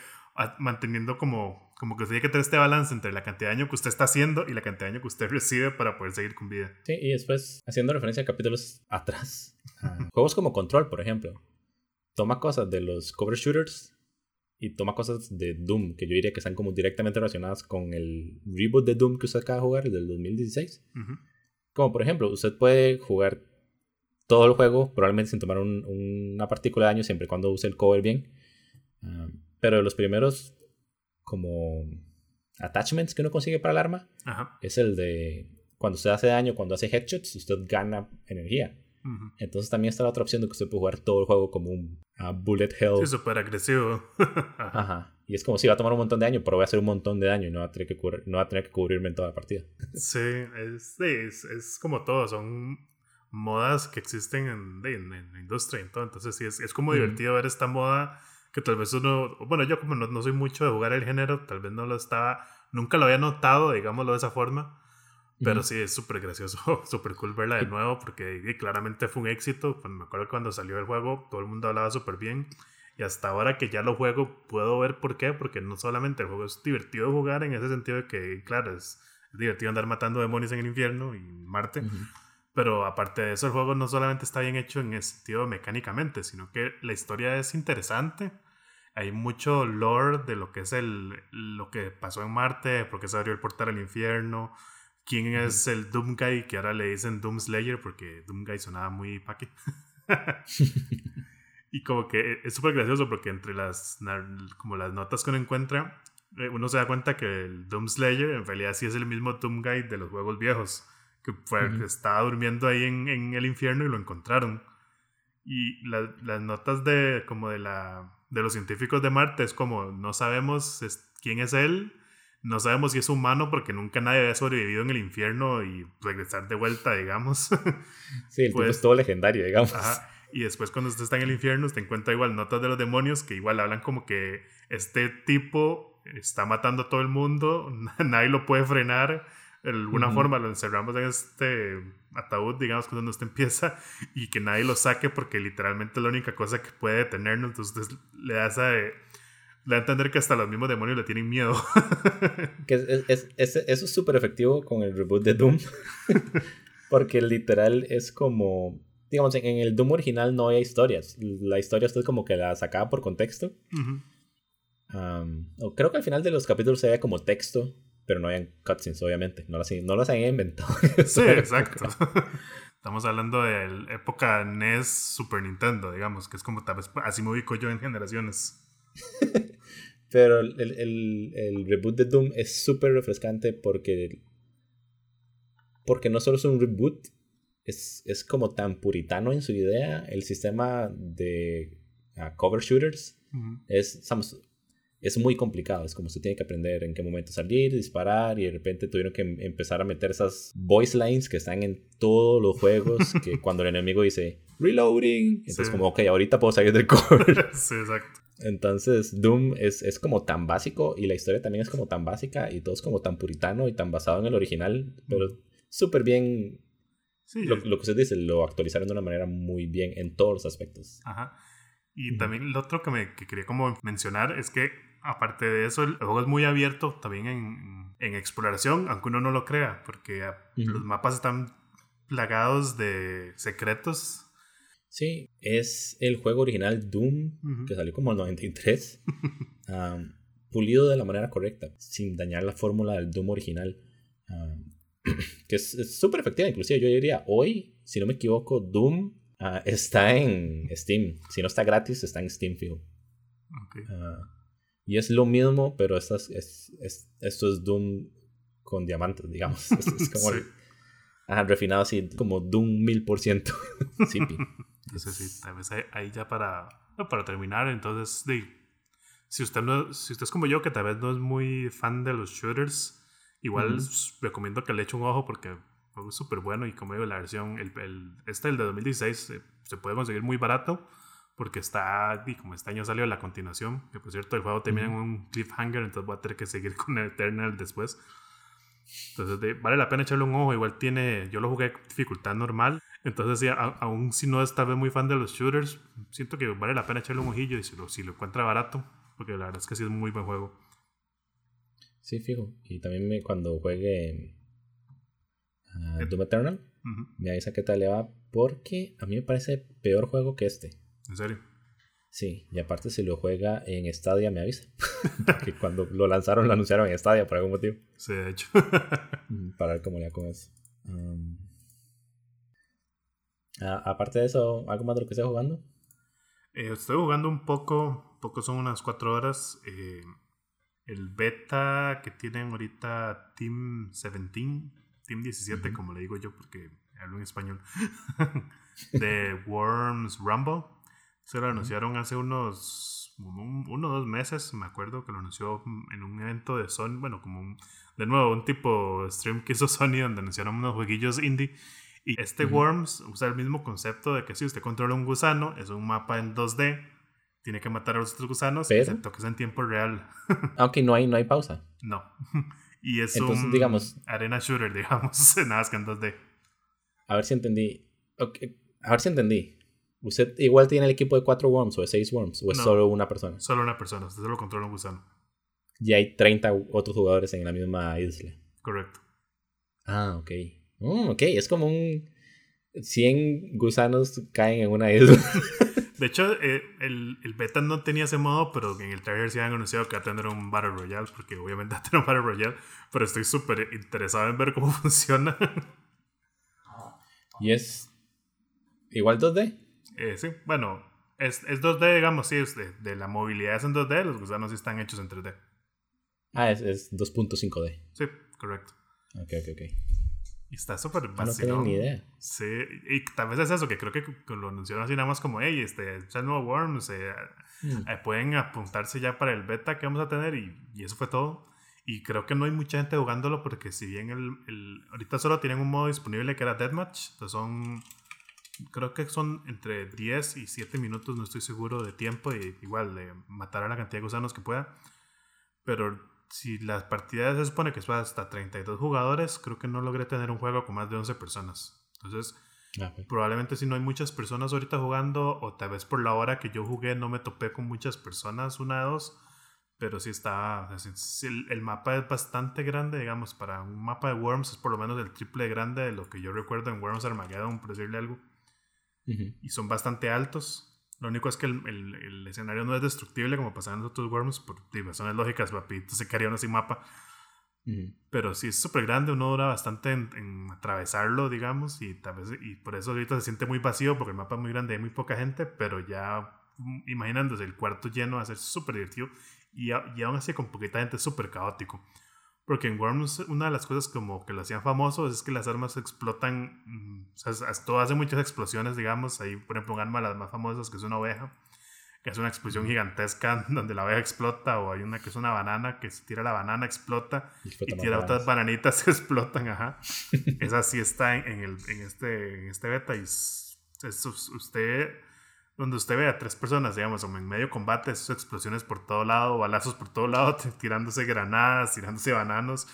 manteniendo como, como que usted tiene que tener este balance entre la cantidad de daño que usted está haciendo y la cantidad de daño que usted recibe para poder seguir con vida. Sí, y después, haciendo referencia a capítulos atrás, juegos como Control, por ejemplo, toma cosas de los cover shooters y toma cosas de Doom, que yo diría que están como directamente relacionadas con el reboot de Doom que usted acaba de jugar, el del 2016. Como por ejemplo, usted puede jugar todo el juego, probablemente sin tomar una partícula de daño, siempre y cuando use el cover bien. Ah, pero los primeros, como attachments que uno consigue para el arma, es el de cuando usted hace daño, cuando hace headshots, usted gana energía. Entonces también está la otra opción de que usted puede jugar todo el juego como un bullet hell. Sí, súper agresivo. Ajá. Y es como si va a tomar un montón de daño, pero voy a hacer un montón de daño y no va a tener que, no va a tener que cubrirme en toda la partida. Sí, es, es, es como todo, son modas que existen en, en, la industria y todo. Entonces sí, es, es como divertido ver esta moda que tal vez uno, bueno, yo como no, soy mucho de jugar el género, tal vez no lo estaba, nunca lo había notado, digámoslo de esa forma, pero sí es súper gracioso, súper cool verla de nuevo, porque claramente fue un éxito, me acuerdo cuando salió el juego, todo el mundo hablaba súper bien, y hasta ahora que ya lo juego, puedo ver por qué, porque no solamente el juego es divertido de jugar en ese sentido de que, claro, es, divertido andar matando demonios en el infierno y Marte. Pero aparte de eso, el juego no solamente está bien hecho en ese sentido mecánicamente, sino que la historia es interesante. Hay mucho lore de lo que es el lo que pasó en Marte, por qué se abrió el portal al infierno, quién es el Doomguy, que ahora le dicen Doomslayer porque Doomguy sonaba muy paqui. y como que es súper gracioso porque entre las como las notas que uno encuentra, eh, uno se da cuenta que el Doomslayer en realidad sí es el mismo Doomguy de los juegos viejos, que, fue, estaba durmiendo ahí en, en, el infierno y lo encontraron. Y las notas de como de la de los científicos de Marte es como no sabemos quién es él, no sabemos si es humano porque nunca nadie había sobrevivido en el infierno y regresar de vuelta, digamos. Sí, el pues, es todo legendario, digamos. Y después cuando usted está en el infierno, usted encuentra igual notas de los demonios que igual hablan como que este tipo está matando a todo el mundo, nadie lo puede frenar de alguna forma lo encerramos en este ataúd, digamos, cuando usted empieza y que nadie lo saque porque literalmente es la única cosa que puede detenernos. Entonces le da esa le da a entender que hasta los mismos demonios le tienen miedo. que es, es, eso es súper efectivo con el reboot de Doom. porque literal es como. Digamos, en el Doom original no hay historias. La historia usted como que la sacaba por contexto. creo que al final de los capítulos se ve como texto pero no habían cutscenes, obviamente. No las, no las habían inventado. Sí, exacto. Estamos hablando de la época NES Super Nintendo, digamos, que es como tal vez así me ubico yo en generaciones. Pero el, el, el, reboot de Doom es súper refrescante porque. Porque no solo es un reboot, es, es como tan puritano en su idea. El sistema de uh, cover shooters es, es muy complicado. Es como se tiene que aprender en qué momento salir, disparar y de repente tuvieron que em, empezar a meter esas voice lines que están en todos los juegos. que cuando el enemigo dice reloading, entonces, como, ok, ahorita puedo salir del cover. sí, exacto. Entonces, Doom es, es, como tan básico y la historia también es como tan básica y todo es como tan puritano y tan basado en el original, pero súper bien. Sí, lo, lo, que usted dice, lo actualizaron de una manera muy bien en todos los aspectos. Ajá. Y también lo otro que, me, que quería como mencionar es que aparte de eso, el juego es muy abierto también en, en exploración, aunque uno no lo crea, porque los mapas están plagados de secretos Sí, es el juego original Doom, que salió como el 93, pulido de la manera correcta, sin dañar la fórmula del Doom original, que es súper efectiva. Inclusive yo diría, hoy, si no me equivoco, Doom ah, está en Steam. Si no está gratis, está en Steam Field. Ah, y es lo mismo, pero esto es, es, esto es Doom con diamantes, digamos. Es, como refinado así, como Doom mil por ciento. Entonces, sí, tal vez ahí, ya para, para terminar, entonces, si, usted no, si usted es como yo, que tal vez no es muy fan de los shooters, igual recomiendo que le eche un ojo porque es súper bueno y como digo, la versión, el, el, este, el de 2016, eh, se puede conseguir muy barato porque está, y como este año salió la continuación, que por cierto el juego termina en un cliffhanger, entonces voy a tener que seguir con Eternal después. Entonces vale la pena echarle un ojo, igual tiene, yo lo jugué dificultad normal entonces, sí, aún si no es tal vez muy fan de los shooters, siento que vale la pena echarle un ojillo y si lo, si lo encuentra barato, porque la verdad es que sí es un muy buen juego. Sí, fijo. Y también me, cuando juegue uh, Doom Eternal, me avisa qué tal le va, porque a mí me parece peor juego que este. ¿En serio? Sí, y aparte si lo juega en Stadia me avisa. porque cuando lo lanzaron lo anunciaron en Stadia por algún motivo. Sí, de hecho. Para ver cómo le va con eso. Um, aparte de eso, ¿algo más de lo que estés jugando? Eh, estoy jugando un poco, poco son unas cuatro horas. Eh, el beta que tienen ahorita Team 17, Team 17, como le digo yo, porque hablo en español, de Worms Rumble. Se lo anunciaron hace unos uno o dos meses, me acuerdo que lo anunció en un evento de Sony, bueno, como de nuevo un tipo stream que hizo Sony donde anunciaron unos jueguillos indie y este Worms usa el mismo concepto de que si usted controla un gusano, es un mapa en 2D, tiene que matar a los otros gusanos, excepto que es en tiempo real. Aunque no hay, no hay pausa. No. Y es un digamos, arena shooter, digamos, nada más que en 2D. A ver si entendí. A ver si entendí. ¿Usted igual tiene el equipo de 4 Worms o de 6 Worms? ¿O es solo una persona? Solo una persona, usted solo controla un gusano. Y hay 30 otros jugadores en la misma isla. Correcto. Ah, ok. Mm, ok, es como un 100 gusanos caen en una isla. De hecho, eh, el, el, beta no tenía ese modo, pero en el trailer sí han anunciado que va a tener un Battle Royale, porque obviamente va a tener un Battle Royale, pero estoy súper interesado en ver cómo funciona. ¿Y es igual 2D? Eh, sí, bueno, es, es 2D, digamos, sí, es de, de, la movilidad es en 2D, los gusanos sí están hechos en 3D. Ah, es, es 2.5D. Sí, correcto. Ok, ok, ok. Y está súper. Ah, no tengo ni idea. Sí, y tal vez es eso, que creo que lo anunciaron así nada más como, hey, este, es el nuevo Worms, eh, mm. eh, pueden apuntarse ya para el beta que vamos a tener y, y, eso fue todo. Y creo que no hay mucha gente jugándolo porque si bien el, el, ahorita solo tienen un modo disponible que era Deathmatch, pues son, creo que son entre 10 y 7 minutos, no estoy seguro de tiempo, y igual de matar a la cantidad de gusanos que pueda. Pero si las partidas se supone que son hasta 32 jugadores, creo que no logré tener un juego con más de 11 personas. Entonces, ah, probablemente si no hay muchas personas ahorita jugando, o tal vez por la hora que yo jugué no me topé con muchas personas, una o dos, pero sí está, el, mapa es bastante grande, digamos, para un mapa de Worms es por lo menos el triple grande de lo que yo recuerdo en Worms Armageddon, por decirle algo. Y son bastante altos. Lo único es que el, el, escenario no es destructible como pasaba en los otros Worms, por razones lógicas, papito se caería uno sin mapa. Pero sí es súper grande, uno dura bastante en, atravesarlo, digamos, y, tal vez, y por eso ahorita se siente muy vacío, porque el mapa es muy grande y hay muy poca gente, pero ya imaginándose el cuarto lleno va a ser súper divertido y, y aún así con poquita gente súper caótico. Porque en Worms una de las cosas como que lo hacían famoso es que las armas explotan, mm, o sea, todo hace muchas explosiones, digamos. Hay, por ejemplo, un arma de las más famosas que es una oveja, que es una explosión gigantesca donde la oveja explota, o hay una que es una banana, que se tira la banana, explota, y, tira otras bananitas que explotan, ajá. Esa sí está en, el, en, este, en este beta y es, usted donde usted ve a tres personas, digamos, en medio combate, esas explosiones por todo lado, balazos por todo lado, tirándose granadas, tirándose bananos.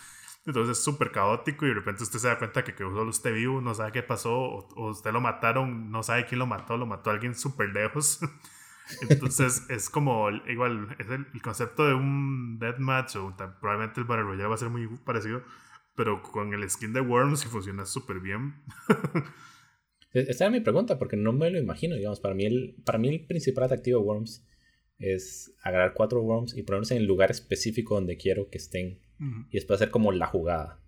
Entonces es súper caótico y de repente usted se da cuenta que quedó solo usted vivo, no sabe qué pasó, o, usted lo mataron, no sabe quién lo mató, lo mató alguien súper lejos. Entonces es como, igual, es el, concepto de un deathmatch o probablemente el Battle Royale va a ser muy parecido, pero con el skin de Worms y funciona súper bien. E-, esa era mi pregunta, porque no me lo imagino, digamos. Para mí el, para mí el principal atractivo de Worms es agarrar cuatro Worms y ponerlos en el lugar específico donde quiero que estén. Y después hacer como la jugada.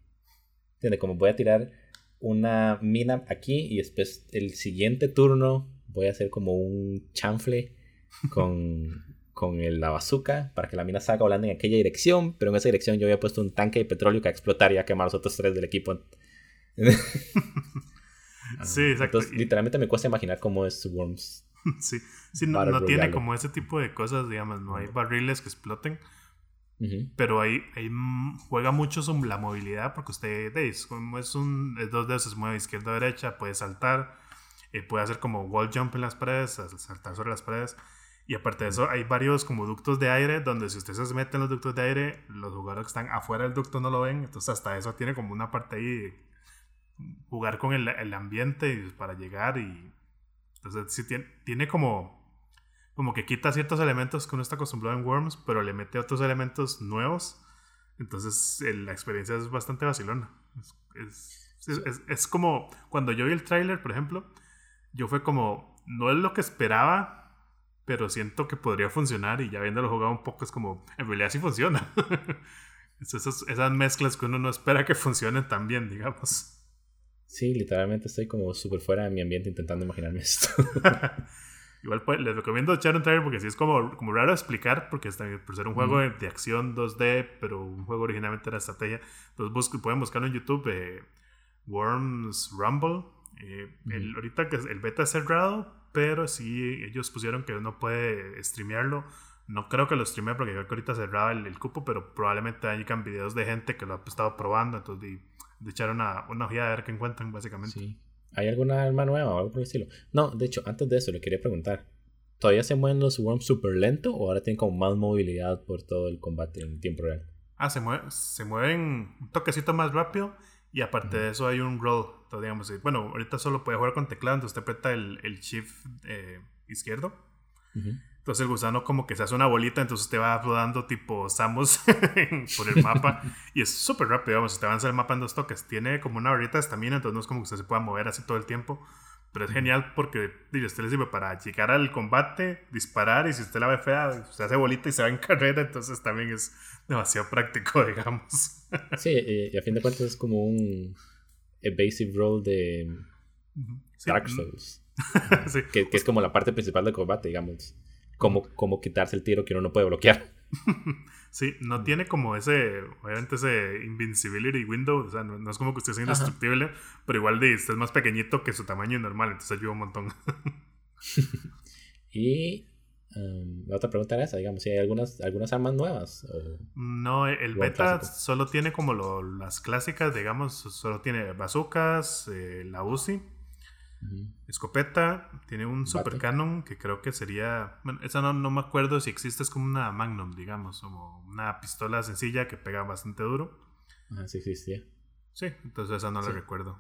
¿Entiendes? Como voy a tirar una mina aquí y después el siguiente turno voy a hacer como un chanfle con, con la bazooka para que la mina salga volando en aquella dirección, pero en esa dirección yo había puesto un tanque de petróleo que a explotar y a quemar los otros tres del equipo. Sí, exacto. Entonces, literalmente me cuesta imaginar cómo es Worms. sí, sí no, tiene como ese tipo de cosas, digamos, no hay barriles que exploten. Pero ahí, ahí, juega mucho sobre la movilidad porque usted, es, como es un, dos dedos, se mueve izquierda a derecha, puede saltar, eh, puede hacer como wall jump en las paredes, saltar sobre las paredes. Y aparte de eso, hay varios como ductos de aire donde si usted se mete en los ductos de aire, los jugadores que están afuera del ducto no lo ven. Entonces hasta eso tiene como una parte ahí jugar con el, el ambiente para llegar y entonces sí tiene, tiene como como que quita ciertos elementos que uno está acostumbrado en Worms, pero le mete otros elementos nuevos. Entonces la experiencia es bastante vacilona. Es, es, es, como cuando yo vi el tráiler, por ejemplo, yo fue como, no es lo que esperaba, pero siento que podría funcionar y ya viéndolo jugado un poco es como, en realidad sí funciona. esas, esas mezclas que uno no espera que funcionen tan bien, digamos. Sí, literalmente estoy como súper fuera de mi ambiente intentando imaginarme esto. Igual pues, les recomiendo echar un trailer porque sí es como, como raro explicar, porque está, por ser un juego de, acción 2D, pero un juego originalmente era estrategia. Entonces pueden buscarlo en YouTube, eh, Worms Rumble. Eh, el, ahorita que el beta es cerrado, pero sí ellos pusieron que uno puede streamearlo. No creo que lo streamee porque creo que ahorita cerraba el, el cupo, pero probablemente hayan videos de gente que lo ha estado probando. Entonces, de echar una, una ojeada a ver qué encuentran, básicamente. Sí. ¿Hay alguna arma nueva o algo por el estilo? No, de hecho, antes de eso le quería preguntar. ¿Todavía se mueven los worms súper lento o ahora tienen como más movilidad por todo el combate en tiempo real? Ah, se, mueve, se mueven un toquecito más rápido y aparte de eso hay un roll. digamos, bueno, ahorita solo puede jugar con teclado, entonces usted aprieta el, el shift eh, izquierdo. Entonces el gusano como que se hace una bolita, entonces te va rodando tipo Samus por el mapa y es súper rápido, vamos, te avanza el mapa en dos toques. Tiene como una barrita de estamina, entonces no es como que usted se pueda mover así todo el tiempo. Pero es genial porque usted le sirve para llegar al combate, disparar y si usted la ve fea, se hace bolita y se va en carrera, entonces también es demasiado práctico, digamos. Sí, y a fin de cuentas es como un evasive roll de Dark Souls. que, que, es como la parte principal del combate, digamos como, quitarse el tiro que uno no puede bloquear. Sí, no tiene como ese, obviamente ese invincibility window, o sea, no, es como que usted sea indestructible, pero igual de usted es más pequeñito que su tamaño normal, entonces ayuda un montón. y um, la otra pregunta era esa, digamos, si hay algunas, algunas armas nuevas. no, el beta solo tiene como las clásicas, digamos, solo tiene bazookas, eh, la Escopeta, tiene un super canon que creo que sería. Bueno, esa no, no, me acuerdo si existe, es como una Magnum, digamos, como una pistola sencilla que pega bastante duro. Ah, sí existía. Sí, entonces esa no la recuerdo.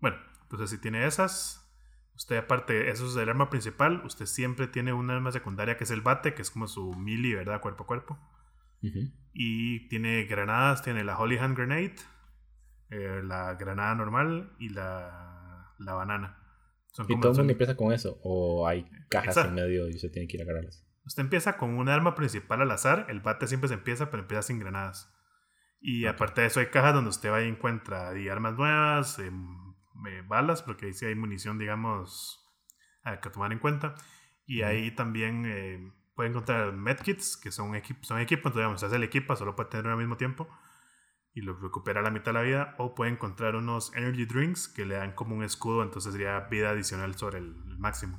Bueno, entonces si tiene esas, usted aparte, eso es el arma principal, usted siempre tiene un arma secundaria que es el bate, que es como su mili, ¿verdad? Cuerpo a cuerpo. Y tiene granadas, tiene la Holy Hand Grenade, eh, la granada normal y la la banana. ¿Y todo el mundo empieza con eso? ¿O hay cajas en medio y se tiene que ir a agarrarlas? Usted empieza con un arma principal al azar. El bate siempre se empieza, pero empieza sin granadas. Y aparte de eso, hay cajas donde usted va y encuentra armas nuevas, em, eh, balas, porque ahí sí hay munición, digamos, a que tomar en cuenta. Y ahí también eh, pueden encontrar medkits, que son, equipos son equipos, entonces digamos, se hace el equipo, solo puede tener uno al mismo tiempo y lo recupera a la mitad de la vida. O puede encontrar unos energy drinks que le dan como un escudo, entonces sería vida adicional sobre el, máximo.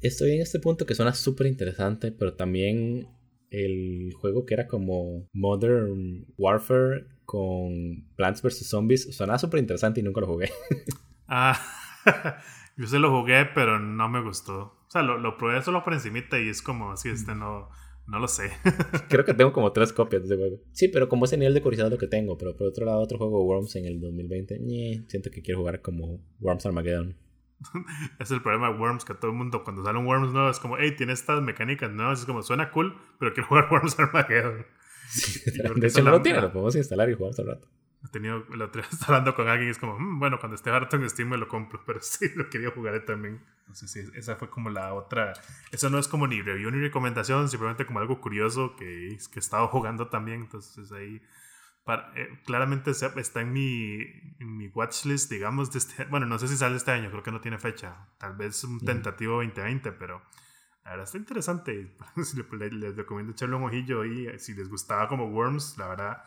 Estoy en este punto que suena súper interesante, pero también el juego que era como Modern Warfare con Plants vs. Zombies suena súper interesante y nunca lo jugué. ah, yo se lo jugué, pero no me gustó. O sea, lo, lo probé solo por encimita y es como así, este no no lo sé. Creo que tengo como tres copias de ese juego. Sí, pero como ese nivel de curiosidad lo que tengo. Pero por otro lado, otro juego Worms en el 2020. siento que quiero jugar como Worms Armageddon. es el problema de Worms, que todo el mundo cuando sale un Worms nuevo es como, hey, tiene estas mecánicas nuevas. Es como, suena cool, pero quiero jugar Worms Armageddon. Sí, de hecho, no lo tiene, lo podemos instalar y jugar todo el rato. He tenido, lo estoy hablando con alguien y es como, mm, bueno, cuando esté harto en Steam me lo compro, pero sí, lo quería jugar también. Entonces, sí, esa fue como la otra. Eso no es como ni review ni recomendación, simplemente como algo curioso que, que he estado jugando también. Entonces, ahí. Para, eh, claramente está en mi, en mi watchlist, digamos, de este, bueno, no sé si sale este año, creo que no tiene fecha, tal vez un tentativo 2020, pero la verdad está interesante. les recomiendo echarle un ojillo y si les gustaba como Worms, la verdad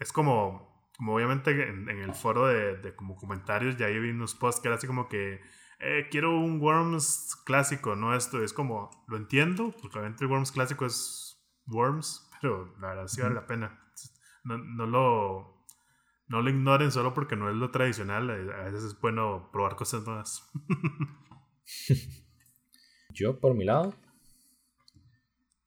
es como como obviamente en, el foro de, de, como comentarios ya vi unos posts que era así como que eh, quiero un Worms clásico, no esto, es como, lo entiendo, porque obviamente el Worms clásico es Worms, pero la verdad sí vale la pena. No, no, lo, no lo ignoren solo porque no es lo tradicional, eh, a veces es bueno probar cosas nuevas. Yo, por mi lado,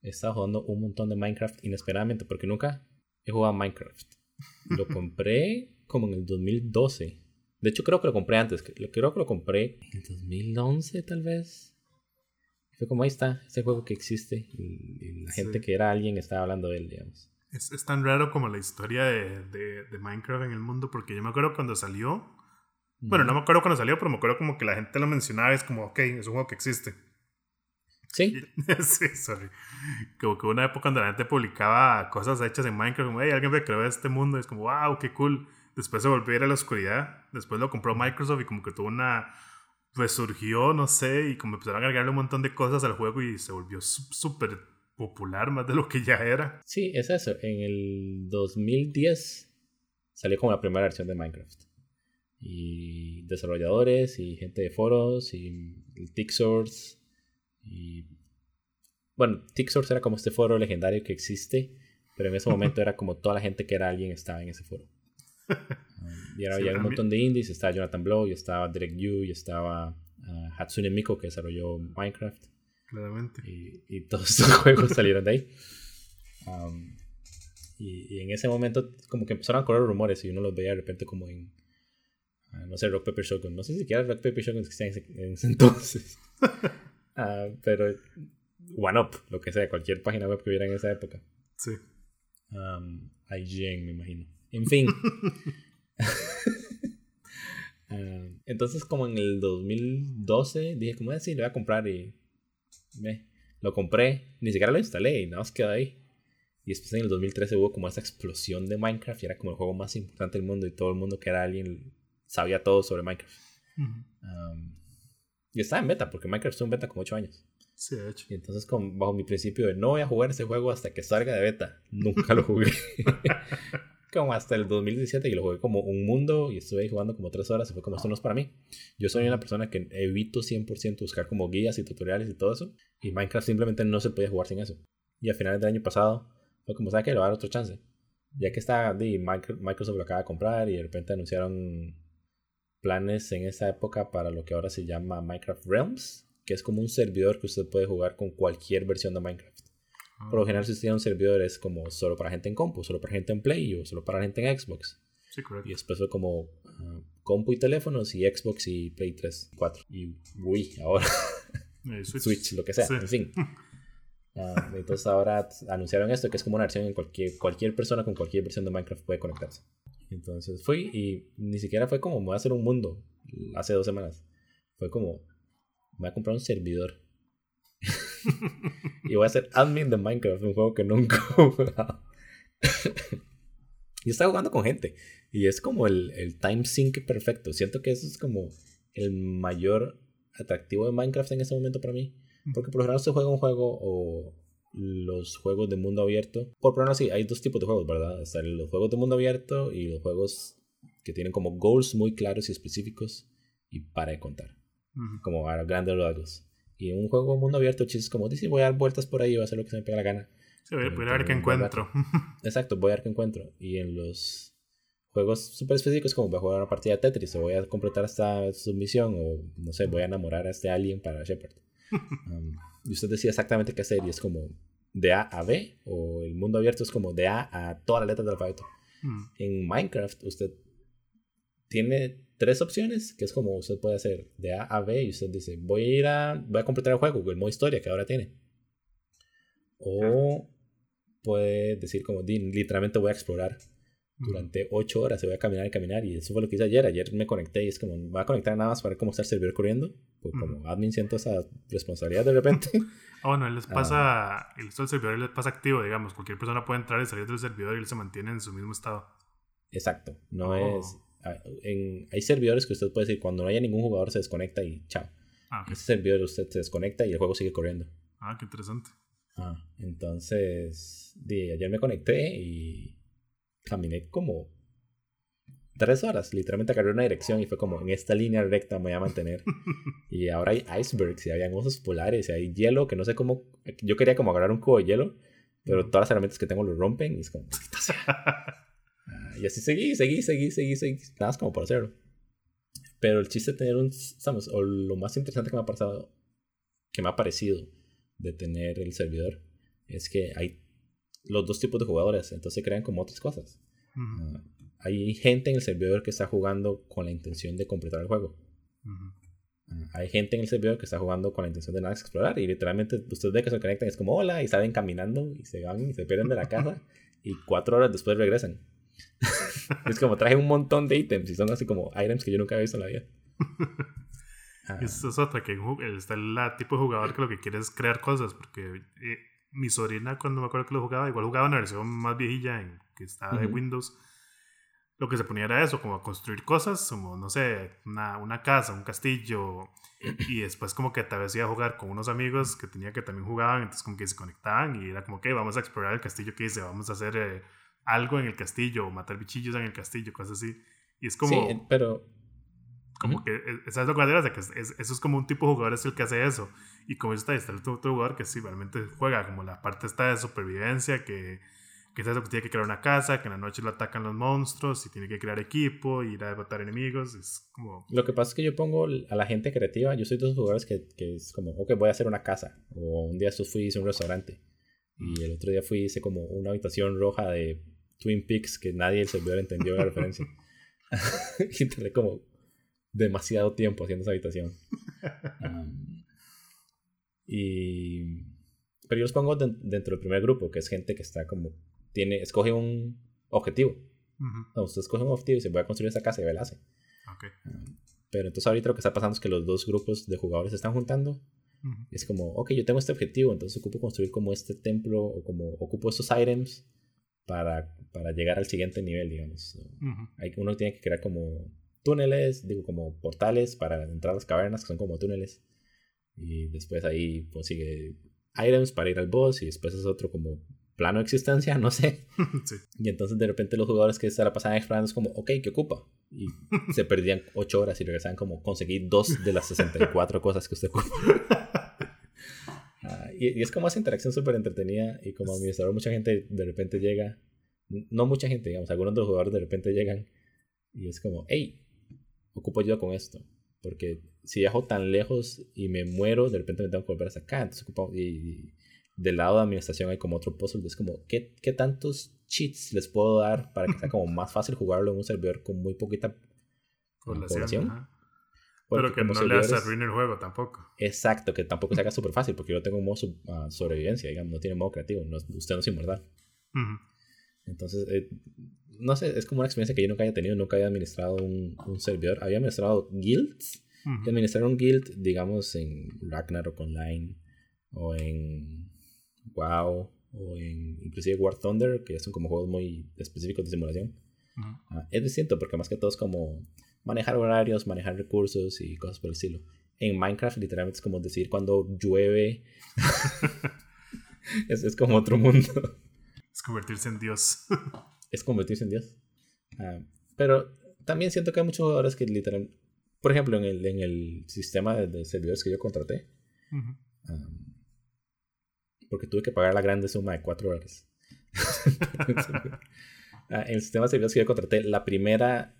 he estado jugando un montón de Minecraft inesperadamente porque nunca he jugado Minecraft. Lo compré como en el 2012. De hecho, creo que lo compré antes. Creo que lo compré en el 2011, tal vez. Fue como ahí está, ese juego que existe. Y, la gente que era alguien estaba hablando de él, digamos. Es, es tan raro como la historia de, de, de, Minecraft en el mundo, porque yo me acuerdo cuando salió. Bueno, no me acuerdo cuando salió, pero me acuerdo como que la gente lo mencionaba. Es como, ok, es un juego que existe. Sí. sí, sorry. Como que una época cuando la gente publicaba cosas hechas en Minecraft, como, hey, alguien me creó este mundo, y es como, wow, qué cool. Después se volvió a ir a la oscuridad. Después lo compró Microsoft y como que tuvo una. Resurgió, no sé, y como empezaron a agregarle un montón de cosas al juego y se volvió súper popular, más de lo que ya era. Sí, es eso. En el 2010 salió como la primera versión de Minecraft. Y desarrolladores y gente de foros y el y bueno, Tixource era como este foro legendario que existe, pero en ese momento era como toda la gente que era alguien estaba en ese foro. Um, y ahora había un montón de indies, estaba Jonathan Blow, y estaba Direct y estaba uh, Hatsune Miku que desarrolló Minecraft. Claramente. Y, y todos estos juegos salieron de ahí. Um, y, en ese momento como que empezaron a correr rumores y uno los veía de repente como en, uh, no sé, Rock Paper Shotgun. No sé si siquiera Rock Paper Shotgun existía en ese entonces. Ah, pero One Up, lo que sea, cualquier página web que hubiera en esa época. Sí. Um, IGN, me imagino. En fin. Ah, entonces, como en el 2012, dije, como así, lo voy a comprar y me, lo compré. Ni siquiera lo instalé y nada más quedó ahí. Y después en el 2013 hubo como esa explosión de Minecraft y era como el juego más importante del mundo y todo el mundo que era alguien sabía todo sobre Minecraft. Y estaba en beta, porque Minecraft estuvo en beta como 8 años. Sí, de hecho. Y entonces, con, bajo mi principio de no voy a jugar ese juego hasta que salga de beta, nunca lo jugué. como hasta el 2017 y lo jugué como un mundo y estuve ahí jugando como 3 horas y fue como esto no es para mí. Yo soy una persona que evito 100% buscar como guías y tutoriales y todo eso. Y Minecraft simplemente no se podía jugar sin eso. Y a finales del año pasado fue como, ¿sabes qué? Le voy a dar otro chance. Ya que está, Microsoft lo acaba de comprar y de repente anunciaron planes en esa época para lo que ahora se llama Minecraft Realms, que es como un servidor que usted puede jugar con cualquier versión de Minecraft. Por lo ah. general, si usted tiene un servidor es como solo para gente en compu, solo para gente en Play o solo para gente en Xbox. Sí, correcto. Y después fue como ah, compu y teléfonos y Xbox y Play 3, 4. Y Wii ahora. Switch. lo que sea, en fin. Ah, entonces ahora anunciaron esto, que es como una versión en cualquier, cualquier persona con cualquier versión de Minecraft puede conectarse. Entonces fui y ni siquiera fue como, me voy a hacer un mundo hace dos semanas. Fue como, me voy a comprar un servidor. y voy a ser admin de Minecraft, un juego que nunca he jugado. y estaba jugando con gente. Y es como el, el time sync perfecto. Siento que eso es como el mayor atractivo de Minecraft en ese momento para mí. Porque por lo general se juega un juego o los juegos de mundo abierto. Por ponerlo así, hay dos tipos de juegos, ¿verdad? Están los juegos de mundo abierto y los juegos que tienen como goals muy claros y específicos y para de contar. Como a grandes rasgos. Y en un juego de mundo abierto, chistes como, dice, voy a dar vueltas por ahí, voy a hacer lo que se me pega la gana. Sí, voy, a ver qué encuentro. Exacto, voy a ver qué encuentro. Y en los juegos súper específicos, como voy a jugar una partida de Tetris, o voy a completar esta submisión, o no sé, voy a enamorar a este alien para Shepard. Um, y usted decía exactamente qué hacer, y es como de A a B, o el mundo abierto es como de A a todas las letras del alfabeto. En Minecraft, usted tiene tres opciones, que es como usted puede hacer de A a B, y usted dice, voy a ir a, voy a completar el juego, el modo historia que ahora tiene. O puede decir como, literalmente voy a explorar durante ocho horas, se voy a caminar y caminar. Y eso fue lo que hice ayer. Ayer me conecté y es como, voy a conectar nada más para ver cómo está el servidor corriendo. Pues como admin siento esa responsabilidad de repente. ah, bueno, él les pasa, ah. el, servidor les pasa activo, digamos. Cualquier persona puede entrar y salir del servidor y él se mantiene en su mismo estado. Exacto, no oh. es... En, hay servidores que usted puede decir, cuando no haya ningún jugador se desconecta y chao. Ah, Ese servidor usted se desconecta y el juego sigue corriendo. Ah, qué interesante. Ah, entonces, de, ayer me conecté y caminé como tres horas. Literalmente agarré una dirección y fue como en esta línea recta me voy a mantener. y ahora hay icebergs y habían osos polares y hay hielo que no sé cómo. Yo quería como agarrar un cubo de hielo, pero todas las herramientas que tengo lo rompen y es como. Ah, y así seguí, seguí, seguí, seguí, seguí. Nada más como por hacerlo. Pero el chiste de tener un. ¿Sabes? O lo más interesante que me ha pasado. Que me ha parecido de tener el servidor es que hay los dos tipos de jugadores, entonces crean como otras cosas. Ah, hay gente en el servidor que está jugando con la intención de completar el juego. Ah, hay gente en el servidor que está jugando con la intención de nada explorar y literalmente usted ve que se conectan es como hola y salen caminando y se van y se pierden de la casa y cuatro horas después regresan. es como traje un montón de ítems y son así como items que yo nunca había visto en la vida. Eso es otra, que está el tipo de jugador que lo que quiere es crear cosas, porque eh, mi sobrina cuando me acuerdo que lo jugaba, igual jugaba en la versión más viejilla en, que estaba de Windows, lo que se ponía era eso, como a construir cosas, como, no sé, una, una casa, un castillo, y después como que tal vez iba a jugar con unos amigos que tenía que también jugaban, entonces como que se conectaban y era como que vamos a explorar el castillo que dice, vamos a hacer eh, algo en el castillo, o matar bichillos en el castillo, cosas así. Y es como... Sí, pero como que, ¿sabes lo que de que eso es como un tipo de jugador es el que hace eso. Y como está, está el otro jugador que sí, realmente juega como la parte esta de supervivencia, que, que es eso que tiene que crear una casa, que en la noche lo atacan los monstruos y tiene que crear equipo, ir a matar enemigos. Es como... Lo que pasa es que yo pongo a la gente creativa, yo soy de esos jugadores que, que es como, ok, voy a hacer una casa. O un día fui hice un restaurante. Y el otro día fui hice como una habitación roja de Twin Peaks que nadie el servidor entendió la referencia. y como demasiado tiempo haciendo esa habitación. y... Pero yo los pongo dentro del primer grupo, que es gente que está como... Tiene, escoge un objetivo. usted escoge un objetivo y se voy a construir esa casa y él hace. pero entonces ahorita lo que está pasando es que los dos grupos de jugadores se están juntando. Es como, ok, yo tengo este objetivo, entonces ocupo construir como este templo o como ocupo estos items para, para llegar al siguiente nivel, digamos. Hay, uno tiene que crear como túneles, digo, como portales para entrar a las cavernas, que son como túneles. Y después ahí consigue items para ir al boss y después es otro como plano de existencia, no sé. Y entonces de repente los jugadores que se la pasaban explorando es como, ok, ¿qué ocupa? Y se perdían 8 horas y regresaban como conseguir dos de las 64 cosas que usted ocupa. Ah, y, y, es como esa interacción súper entretenida y como administrador mucha gente de repente llega, no mucha gente, digamos, algunos de los jugadores de repente llegan y es como, hey, ocupo ayuda con esto. Porque si viajo tan lejos y me muero, de repente me tengo que volver hasta acá. Entonces, ocupo, y, del lado de administración hay como otro puzzle. Es como, ¿qué, ¿qué, tantos cheats les puedo dar para que sea como más fácil jugarlo en un servidor con muy poquita población? Pero que no le hace el juego tampoco. Exacto, que tampoco se haga súper fácil, porque yo tengo un modo uh, sobrevivencia, digamos, no tiene modo creativo, no, usted no es inmortal. Entonces, eh, no sé, es como una experiencia que yo nunca haya tenido, nunca había administrado un, un servidor. Había administrado guilds. Y administrar un guild, digamos, en Ragnarok Online o en WoW o en inclusive War Thunder, que son como juegos muy específicos de simulación. Ah, es distinto porque más que todo es como manejar horarios, manejar recursos y cosas por el estilo. en Minecraft literalmente es como decir cuando llueve. es, es, como otro mundo. Es convertirse en Dios. es convertirse en Dios. Ah, pero también siento que hay muchos jugadores que literalmente... Por ejemplo, en el, en el sistema de, servidores que yo contraté, porque tuve que pagar la grande suma de 4 dólares. Ah, en el sistema de servidores que yo contraté, la primera,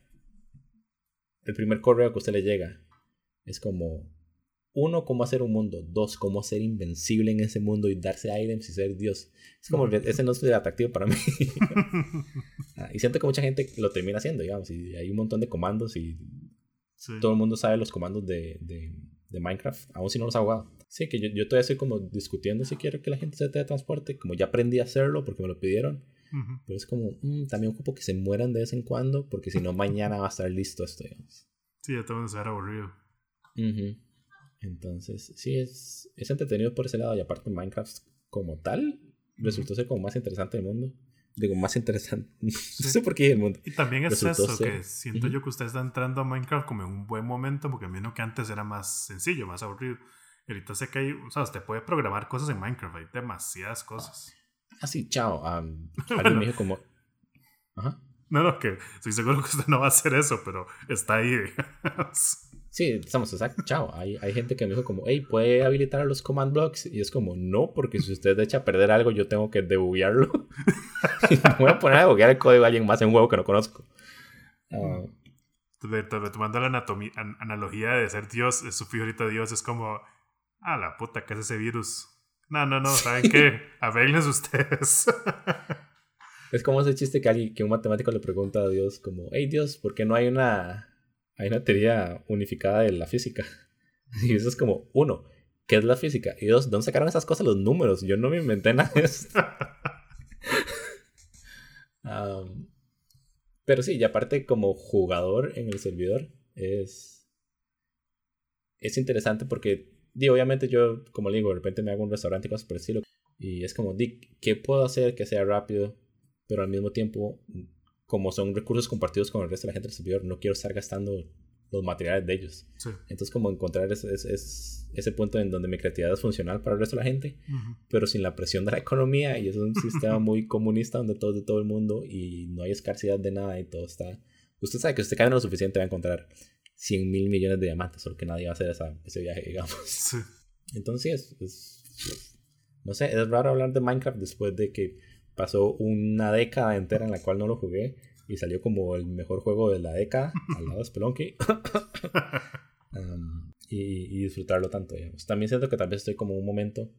el primer correo que a usted le llega es como, uno, cómo hacer un mundo, dos, cómo ser invencible en ese mundo y darse items y ser Dios. Es como, ese no es atractivo para mí. Ah, y siento que mucha gente lo termina haciendo, digamos, y hay un montón de comandos y todo el mundo sabe los comandos de, de, de, Minecraft, aún si no los ha jugado. Sí, que yo, yo todavía estoy como discutiendo si quiero que la gente se teletransporte, como ya aprendí a hacerlo porque me lo pidieron. Pero es como, mm, también ocupo que se mueran de vez en cuando, porque si no, mañana va a estar listo esto, digamos. Sí, ya te van a ser aburrido. Entonces, sí, es, es entretenido por ese lado. Y aparte, Minecraft como tal resultó ser como más interesante del mundo. Digo, más interesante. no sé por qué el mundo. Y también es eso, que siento yo que usted está entrando a Minecraft como en un buen momento, porque a mí no que antes era más sencillo, más aburrido. Y ahorita sé que hay, o sea, usted puede programar cosas en Minecraft, hay demasiadas cosas. Ah, sí, chao. alguien me dijo como... Ajá. No, no, que estoy seguro que usted no va a hacer eso, pero está ahí. Sí, estamos exacto. Chao. Hay, hay gente que me dijo como, hey, ¿puede habilitar los command blocks? Y es como, no, porque si usted echa a perder algo, yo tengo que debuguearlo. y me voy a poner a debuguear el código de alguien más en un juego que no conozco. Uh, Tomando la anatomía, analogía de ser Dios, su figurita Dios es como, ah, la puta, ¿qué es ese virus? No, no, no, ¿saben qué? Arreglense ustedes. Es como ese chiste que, alguien, que un matemático le pregunta a Dios como, hey Dios, ¿por qué no hay una, hay una teoría unificada de la física? Y eso es como, uno, ¿qué es la física? Y dos, ¿dónde sacaron esas cosas los números? Yo no me inventé nada de esto. pero sí, y aparte como jugador en el servidor es, es interesante porque, di, obviamente yo, como le digo, de repente me hago un restaurante y cosas por el estilo. Y es como, di, ¿qué puedo hacer que sea rápido? pero al mismo tiempo, como son recursos compartidos con el resto de la gente del servidor, no quiero estar gastando los materiales de ellos. Entonces, como encontrar ese, punto en donde mi creatividad es funcional para el resto de la gente, pero sin la presión de la economía, y es un sistema muy comunista donde todo es de todo el mundo y no hay escasidad de nada y todo está... Usted sabe que usted cae lo suficiente va a encontrar 100 mil millones de diamantes, solo que nadie va a hacer esa, ese viaje, digamos. Entonces, es, no sé, es raro hablar de Minecraft después de que pasó una década entera en la cual no lo jugué y salió como el mejor juego de la década al lado de Spelunky. Um, y, disfrutarlo tanto, digamos. También siento que tal vez estoy como un momento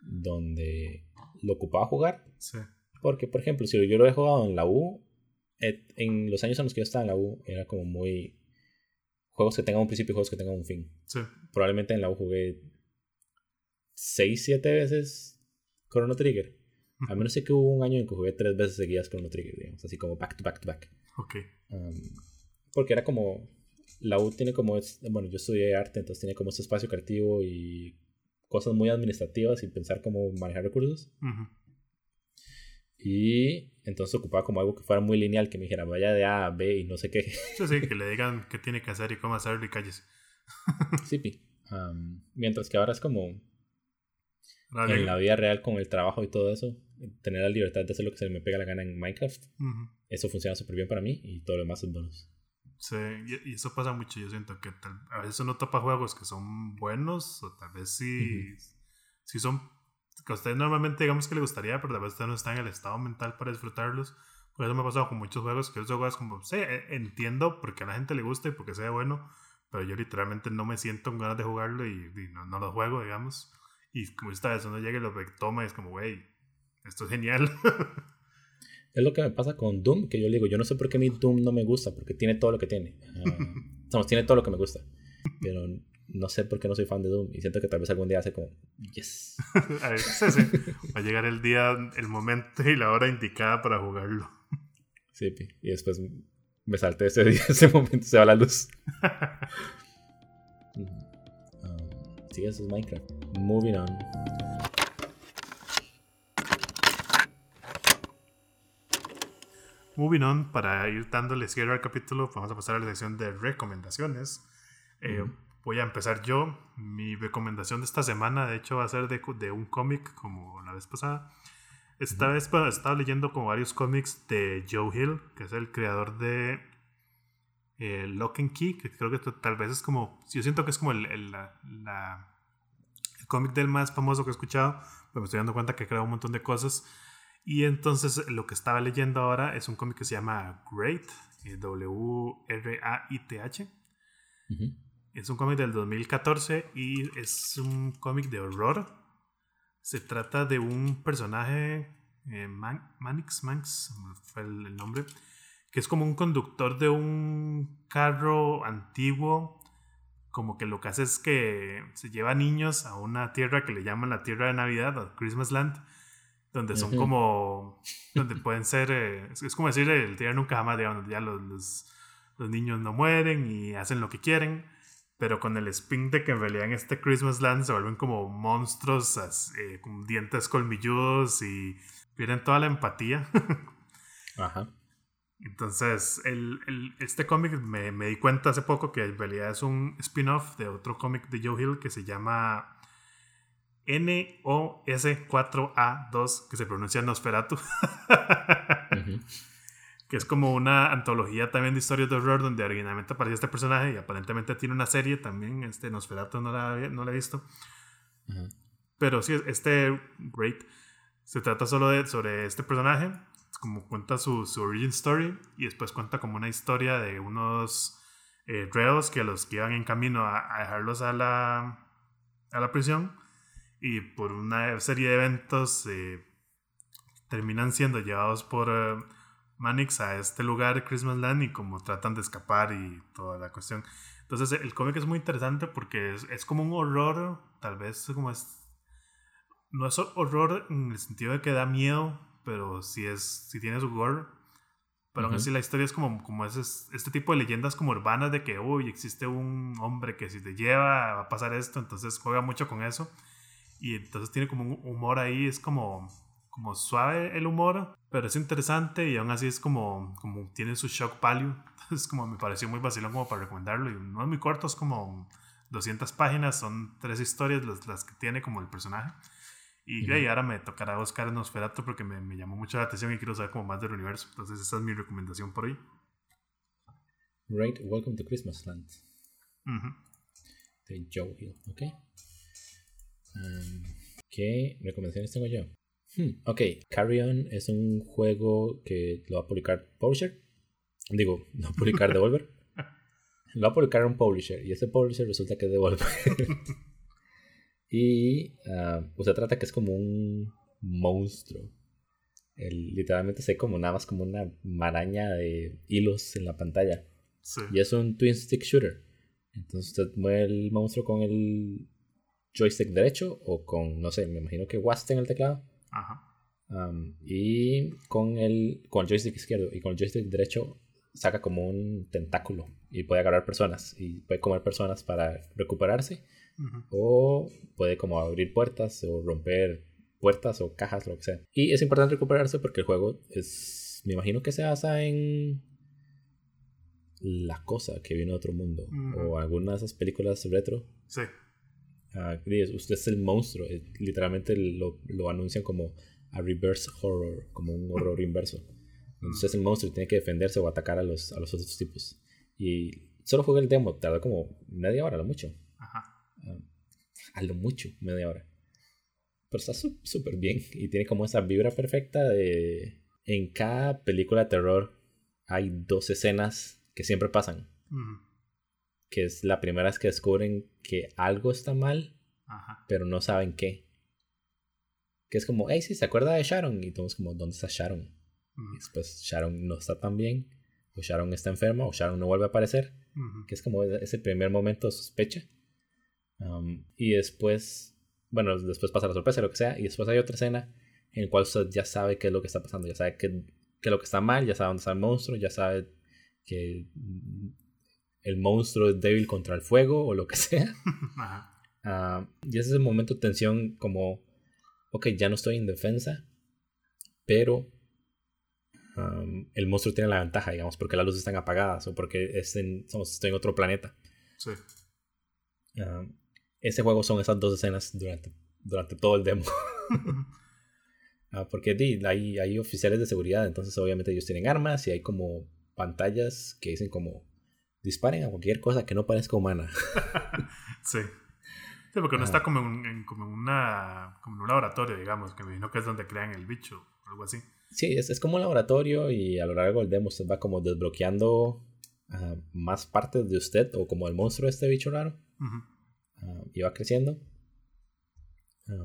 donde lo ocupaba jugar. Sí. Porque, por ejemplo, si yo lo he jugado en la U, en los años en los que yo estaba en la U, era como muy. Juegos que tengan un principio y juegos que tengan un fin. Sí. Probablemente en la U jugué 6, 7 veces Chrono Trigger. A menos sé que hubo un año en que jugué tres veces seguidas con los Trigger, digamos, así como back to back to back. Ok. Um, porque era como. La U tiene como. Es, bueno, yo estudié arte, entonces tiene como ese espacio creativo y cosas muy administrativas y pensar cómo manejar recursos. Y entonces ocupaba como algo que fuera muy lineal, que me dijera vaya de A a B y no sé qué. Sí, sí, que le digan qué tiene que hacer y cómo hacerlo y calles. sí, pi. Um, mientras que ahora es como en la vida real con el trabajo y todo eso, tener la libertad de hacer lo que se me pega la gana en Minecraft, eso funciona súper bien para mí y todo lo demás es bonus. Sí, y, eso pasa mucho. Yo siento que a veces uno topa juegos que son buenos, o tal vez sí, sí son que a usted normalmente digamos que le gustaría, pero tal vez usted no está en el estado mental para disfrutarlos. Por eso me ha pasado con muchos juegos que yo juego como, sí, e, entiendo porque a la gente le gusta y porque sea bueno, pero yo literalmente no me siento con ganas de jugarlo y, no, no, lo juego, digamos. Y como está eso, no llega y lo toma y es como, güey, esto es genial. es lo que me pasa con Doom, que yo le digo, yo no sé por qué mi Doom no me gusta, porque tiene todo lo que tiene. Uh, tiene todo lo que me gusta. Pero no sé por qué no soy fan de Doom. Y siento que tal vez algún día hace como, yes. a ver, sí, sí. Va a llegar el día, el momento y la hora indicada para jugarlo. Sí, y después me salte ese día, ese momento, se va la luz. sí, eso es Minecraft. Moving on. Moving on, para ir dándole cierre al capítulo, vamos a pasar a la sección de recomendaciones. Eh, voy a empezar yo. Mi recomendación de esta semana, de hecho, va a ser de, de un cómic como la vez pasada. Esta vez pues, estaba leyendo como varios cómics de Joe Hill, que es el creador de eh, Lock and Key, que creo que tal vez es como, yo siento que es como el, el, la, el cómic del más famoso que he escuchado, pero me estoy dando cuenta que crea un montón de cosas. Y entonces lo que estaba leyendo ahora es un cómic que se llama Great, eh, W-R-A-I-T-H. Es un cómic del 2014 y es un cómic de horror. Se trata de un personaje, eh, Manix, Manx, fue el, nombre, que es como un conductor de un carro antiguo, como que lo que hace es que se lleva niños a una tierra que le llaman la tierra de Navidad, o Christmas Land, donde son como, donde pueden ser, eh, es, como decir el tierra nunca jamás, digamos, donde ya los, los, los niños no mueren y hacen lo que quieren pero con el spin de que en realidad en este Christmas Land se vuelven como monstruos eh, con dientes colmilludos y pierden toda la empatía. Ajá. Entonces, el, el, este cómic me, me, di cuenta hace poco que en realidad es un spin-off de otro cómic de Joe Hill que se llama NOS4A2, que se pronuncia Nosferatu. que es como una antología también de historias de horror donde originalmente aparecía este personaje y aparentemente tiene una serie también, este Nosferatu no la, no la he visto. Pero sí, este Great se trata solo de, sobre este personaje, como cuenta su, su origin story y después cuenta como una historia de unos eh, reos que los llevan en camino a, a, dejarlos a la, a la prisión y por una serie de eventos eh, terminan siendo llevados por... Eh, Manix a este lugar, Christmas Land, y como tratan de escapar y toda la cuestión. Entonces el cómic es muy interesante porque es, es, como un horror, tal vez como es... No es horror en el sentido de que da miedo, pero sí, es, sí tiene su gore. Pero aún así la historia es como, como ese, este tipo de leyendas como urbanas de que, uy, existe un hombre que si te lleva va a pasar esto, entonces juega mucho con eso. Y entonces tiene como un humor ahí, es como como suave el humor, pero es interesante y aún así es como, como tiene su shock value. Entonces, como me pareció muy vacilón como para recomendarlo. Y no es muy corto, es como 200 páginas, son tres historias las, las que tiene como el personaje. Y, ahora me tocará buscar Nosferatu porque me, me, llamó mucho la atención y quiero saber como más del universo. Entonces, esa es mi recomendación por hoy. Great, welcome to Christmas Land. De Joe Hill, ¿ok? Um, ¿Qué recomendaciones tengo yo? Hmm, ok, Carry On es un juego que lo va a publicar Publisher. Digo, no publicar Devolver. lo va a publicar un Publisher y ese Publisher resulta que es Devolver. y uh, pues se trata que es como un monstruo. El, literalmente se como nada más como una maraña de hilos en la pantalla. Y es un twin stick shooter. Entonces usted mueve el monstruo con el joystick derecho o con, no sé, me imagino que WASD en el teclado y con el, con el joystick izquierdo y con el joystick derecho saca como un tentáculo y puede agarrar personas y puede comer personas para recuperarse o puede como abrir puertas o romper puertas o cajas, lo que sea. Y es importante recuperarse porque el juego es, me imagino que se basa en la cosa que viene de otro mundo o algunas de esas películas retro. Sí. Ah, usted es el monstruo. Eh, literalmente lo, lo, anuncian como a reverse horror, como un horror inverso. Entonces es el monstruo y tiene que defenderse o atacar a los, a los otros tipos. Y solo jugué el demo, tardó como media hora, a lo mucho. Ajá. Ah, a lo mucho, media hora. Pero está súper bien y tiene como esa vibra perfecta de... En cada película de terror hay dos escenas que siempre pasan que es la primera vez que descubren que algo está mal, pero no saben qué. Que es como, hey, sí, ¿se acuerda de Sharon? Y todos como, ¿dónde está Sharon? Y después Sharon no está tan bien, o Sharon está enferma, o Sharon no vuelve a aparecer. Que es como ese primer momento de sospecha. Um, y después, bueno, después pasa la sorpresa, lo que sea, y después hay otra escena en la cual usted ya sabe qué es lo que está pasando, ya sabe qué, qué es lo que está mal, ya sabe dónde está el monstruo, ya sabe que el monstruo es débil contra el fuego o lo que sea. Uh, y ese es el momento de tensión como, ok, ya no estoy en defensa, pero el monstruo tiene la ventaja, digamos, porque las luces están apagadas o porque estoy en otro planeta. Sí. Ah, ese juego son esas dos escenas durante, durante todo el demo. Ah, porque di, hay, hay oficiales de seguridad, entonces obviamente ellos tienen armas y hay como pantallas que dicen como disparen a cualquier cosa que no parezca humana. sí. Sí, porque no está como en, como, en una, como en un laboratorio, digamos, que me imagino que es donde crean el bicho o algo así. Sí, es, es como un laboratorio y a lo largo del demo usted va como desbloqueando más partes de usted o como el monstruo de este bicho raro. y va creciendo.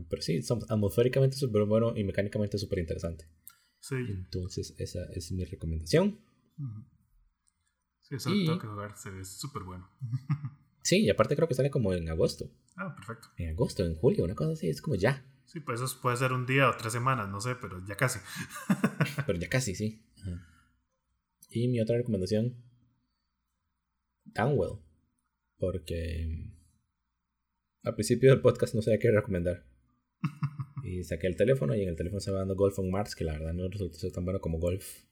pero sí, atmosféricamente súper bueno y mecánicamente súper interesante. Sí. Entonces, esa es mi recomendación. Sí, eso lo tengo que jugar, se ve súper bueno. sí, y aparte creo que sale como en agosto. Ah, perfecto. En agosto, en julio, una cosa así, es como ya. Sí, pues eso puede ser un día o tres semanas, no sé, pero ya casi. pero ya casi, sí. Y mi otra recomendación, Downwell. Porque al principio del podcast no sabía qué recomendar. Y saqué el teléfono y en el teléfono estaba dando Golf on Mars, que la verdad no resultó ser tan bueno como Golf,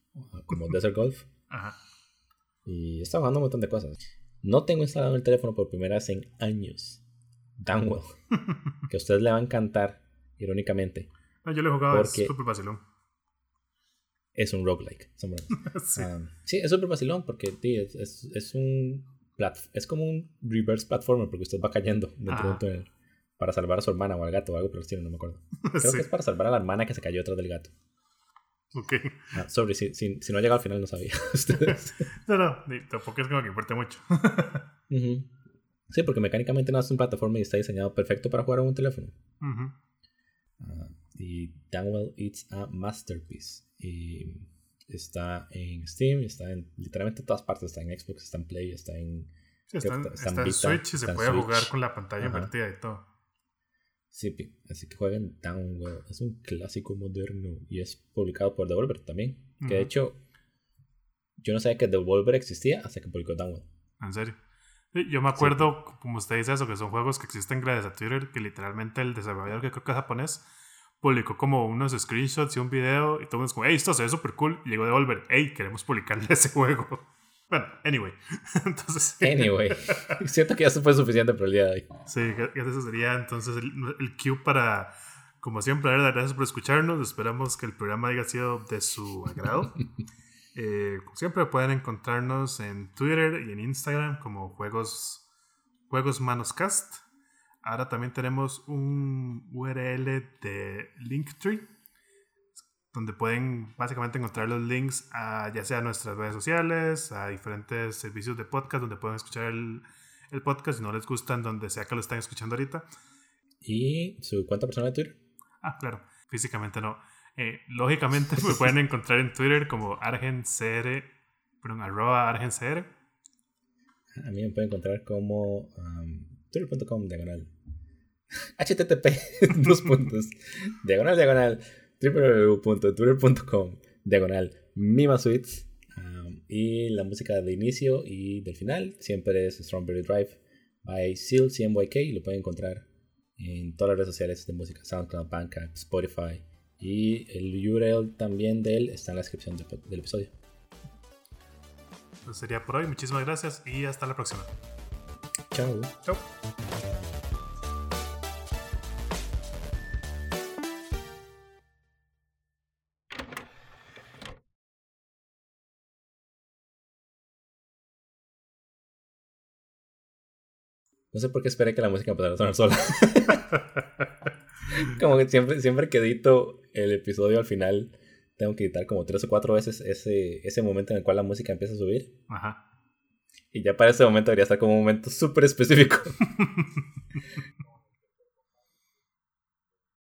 como Desert Golf. Ajá. Y estaba jugando un montón de cosas. No tengo instalado el teléfono por primera vez en años. Downwell. que a ustedes le va a encantar, irónicamente. No, yo le he jugado, es súper vacilón. Es un roguelike. sí. Ah, sí, es súper vacilón porque es, es, es, un. Es como un reverse platformer porque usted va cayendo dentro de un túnel para salvar a su hermana o al gato o algo por el estilo, no me acuerdo. Creo que es para salvar a la hermana que se cayó detrás del gato. Ok. Ah, sorry, si, si, no ha llegado al final no sabía. no, no, tampoco es como que importe mucho. Sí, porque mecánicamente no es un plataforma y está diseñado perfecto para jugar en un teléfono. Ah, y Downwell It's a Masterpiece. Y está en Steam, está en literalmente todas partes. Está en Xbox, está en Play, está en. está, en, Switch y se puede jugar con la pantalla invertida y todo. Sí, así que jueguen Downwell. Es un clásico moderno y es publicado por Devolver también. Que de hecho, yo no sabía que Devolver existía hasta que publicó Downwell. ¿En serio? yo me acuerdo, como usted dice eso, que son juegos que existen gracias a Twitter, que literalmente el desarrollador que creo que es japonés publicó como unos screenshots y un video y todo el mundo como, hey, esto se ve súper cool. Y llegó Devolver, hey, queremos publicarle ese juego. Bueno, anyway. Entonces. Anyway. Siento que ya fue suficiente por el día de hoy. Sí, eso sería entonces el, el cue para, como siempre, dar gracias por escucharnos. Esperamos que el programa haya sido de su agrado. Eh, como siempre, pueden encontrarnos en Twitter y en Instagram como Juegos, Juegos Manoscast. Ahora también tenemos un URL de Linktree donde pueden básicamente encontrar los links a ya sea a nuestras redes sociales, a diferentes servicios de podcast donde pueden escuchar el, el podcast si no les gustan, donde sea que lo estén escuchando ahorita. ¿Y su cuenta personal de Twitter? Ah, claro, físicamente no. Eh, lógicamente me pueden encontrar en Twitter como argencr, perdón, arroba argencr. A mí me pueden encontrar como um, twitter.com diagonal http dos puntos diagonal diagonal www.twitter.com diagonal Mima Suites um, y la música de inicio y del final siempre es Strawberry Drive by Seal CMYK y lo pueden encontrar en todas las redes sociales de música SoundCloud, Bandcamp, Spotify y el URL también de él está en la descripción del episodio. Eso sería por hoy. Muchísimas gracias y hasta la próxima. Chao. Chao. No sé por qué esperé que la música empezara a sonar sola. como que siempre, siempre que edito el episodio al final, tengo que editar como tres o cuatro veces ese, ese momento en el cual la música empieza a subir. Ajá. Y ya para ese momento debería estar como un momento súper específico.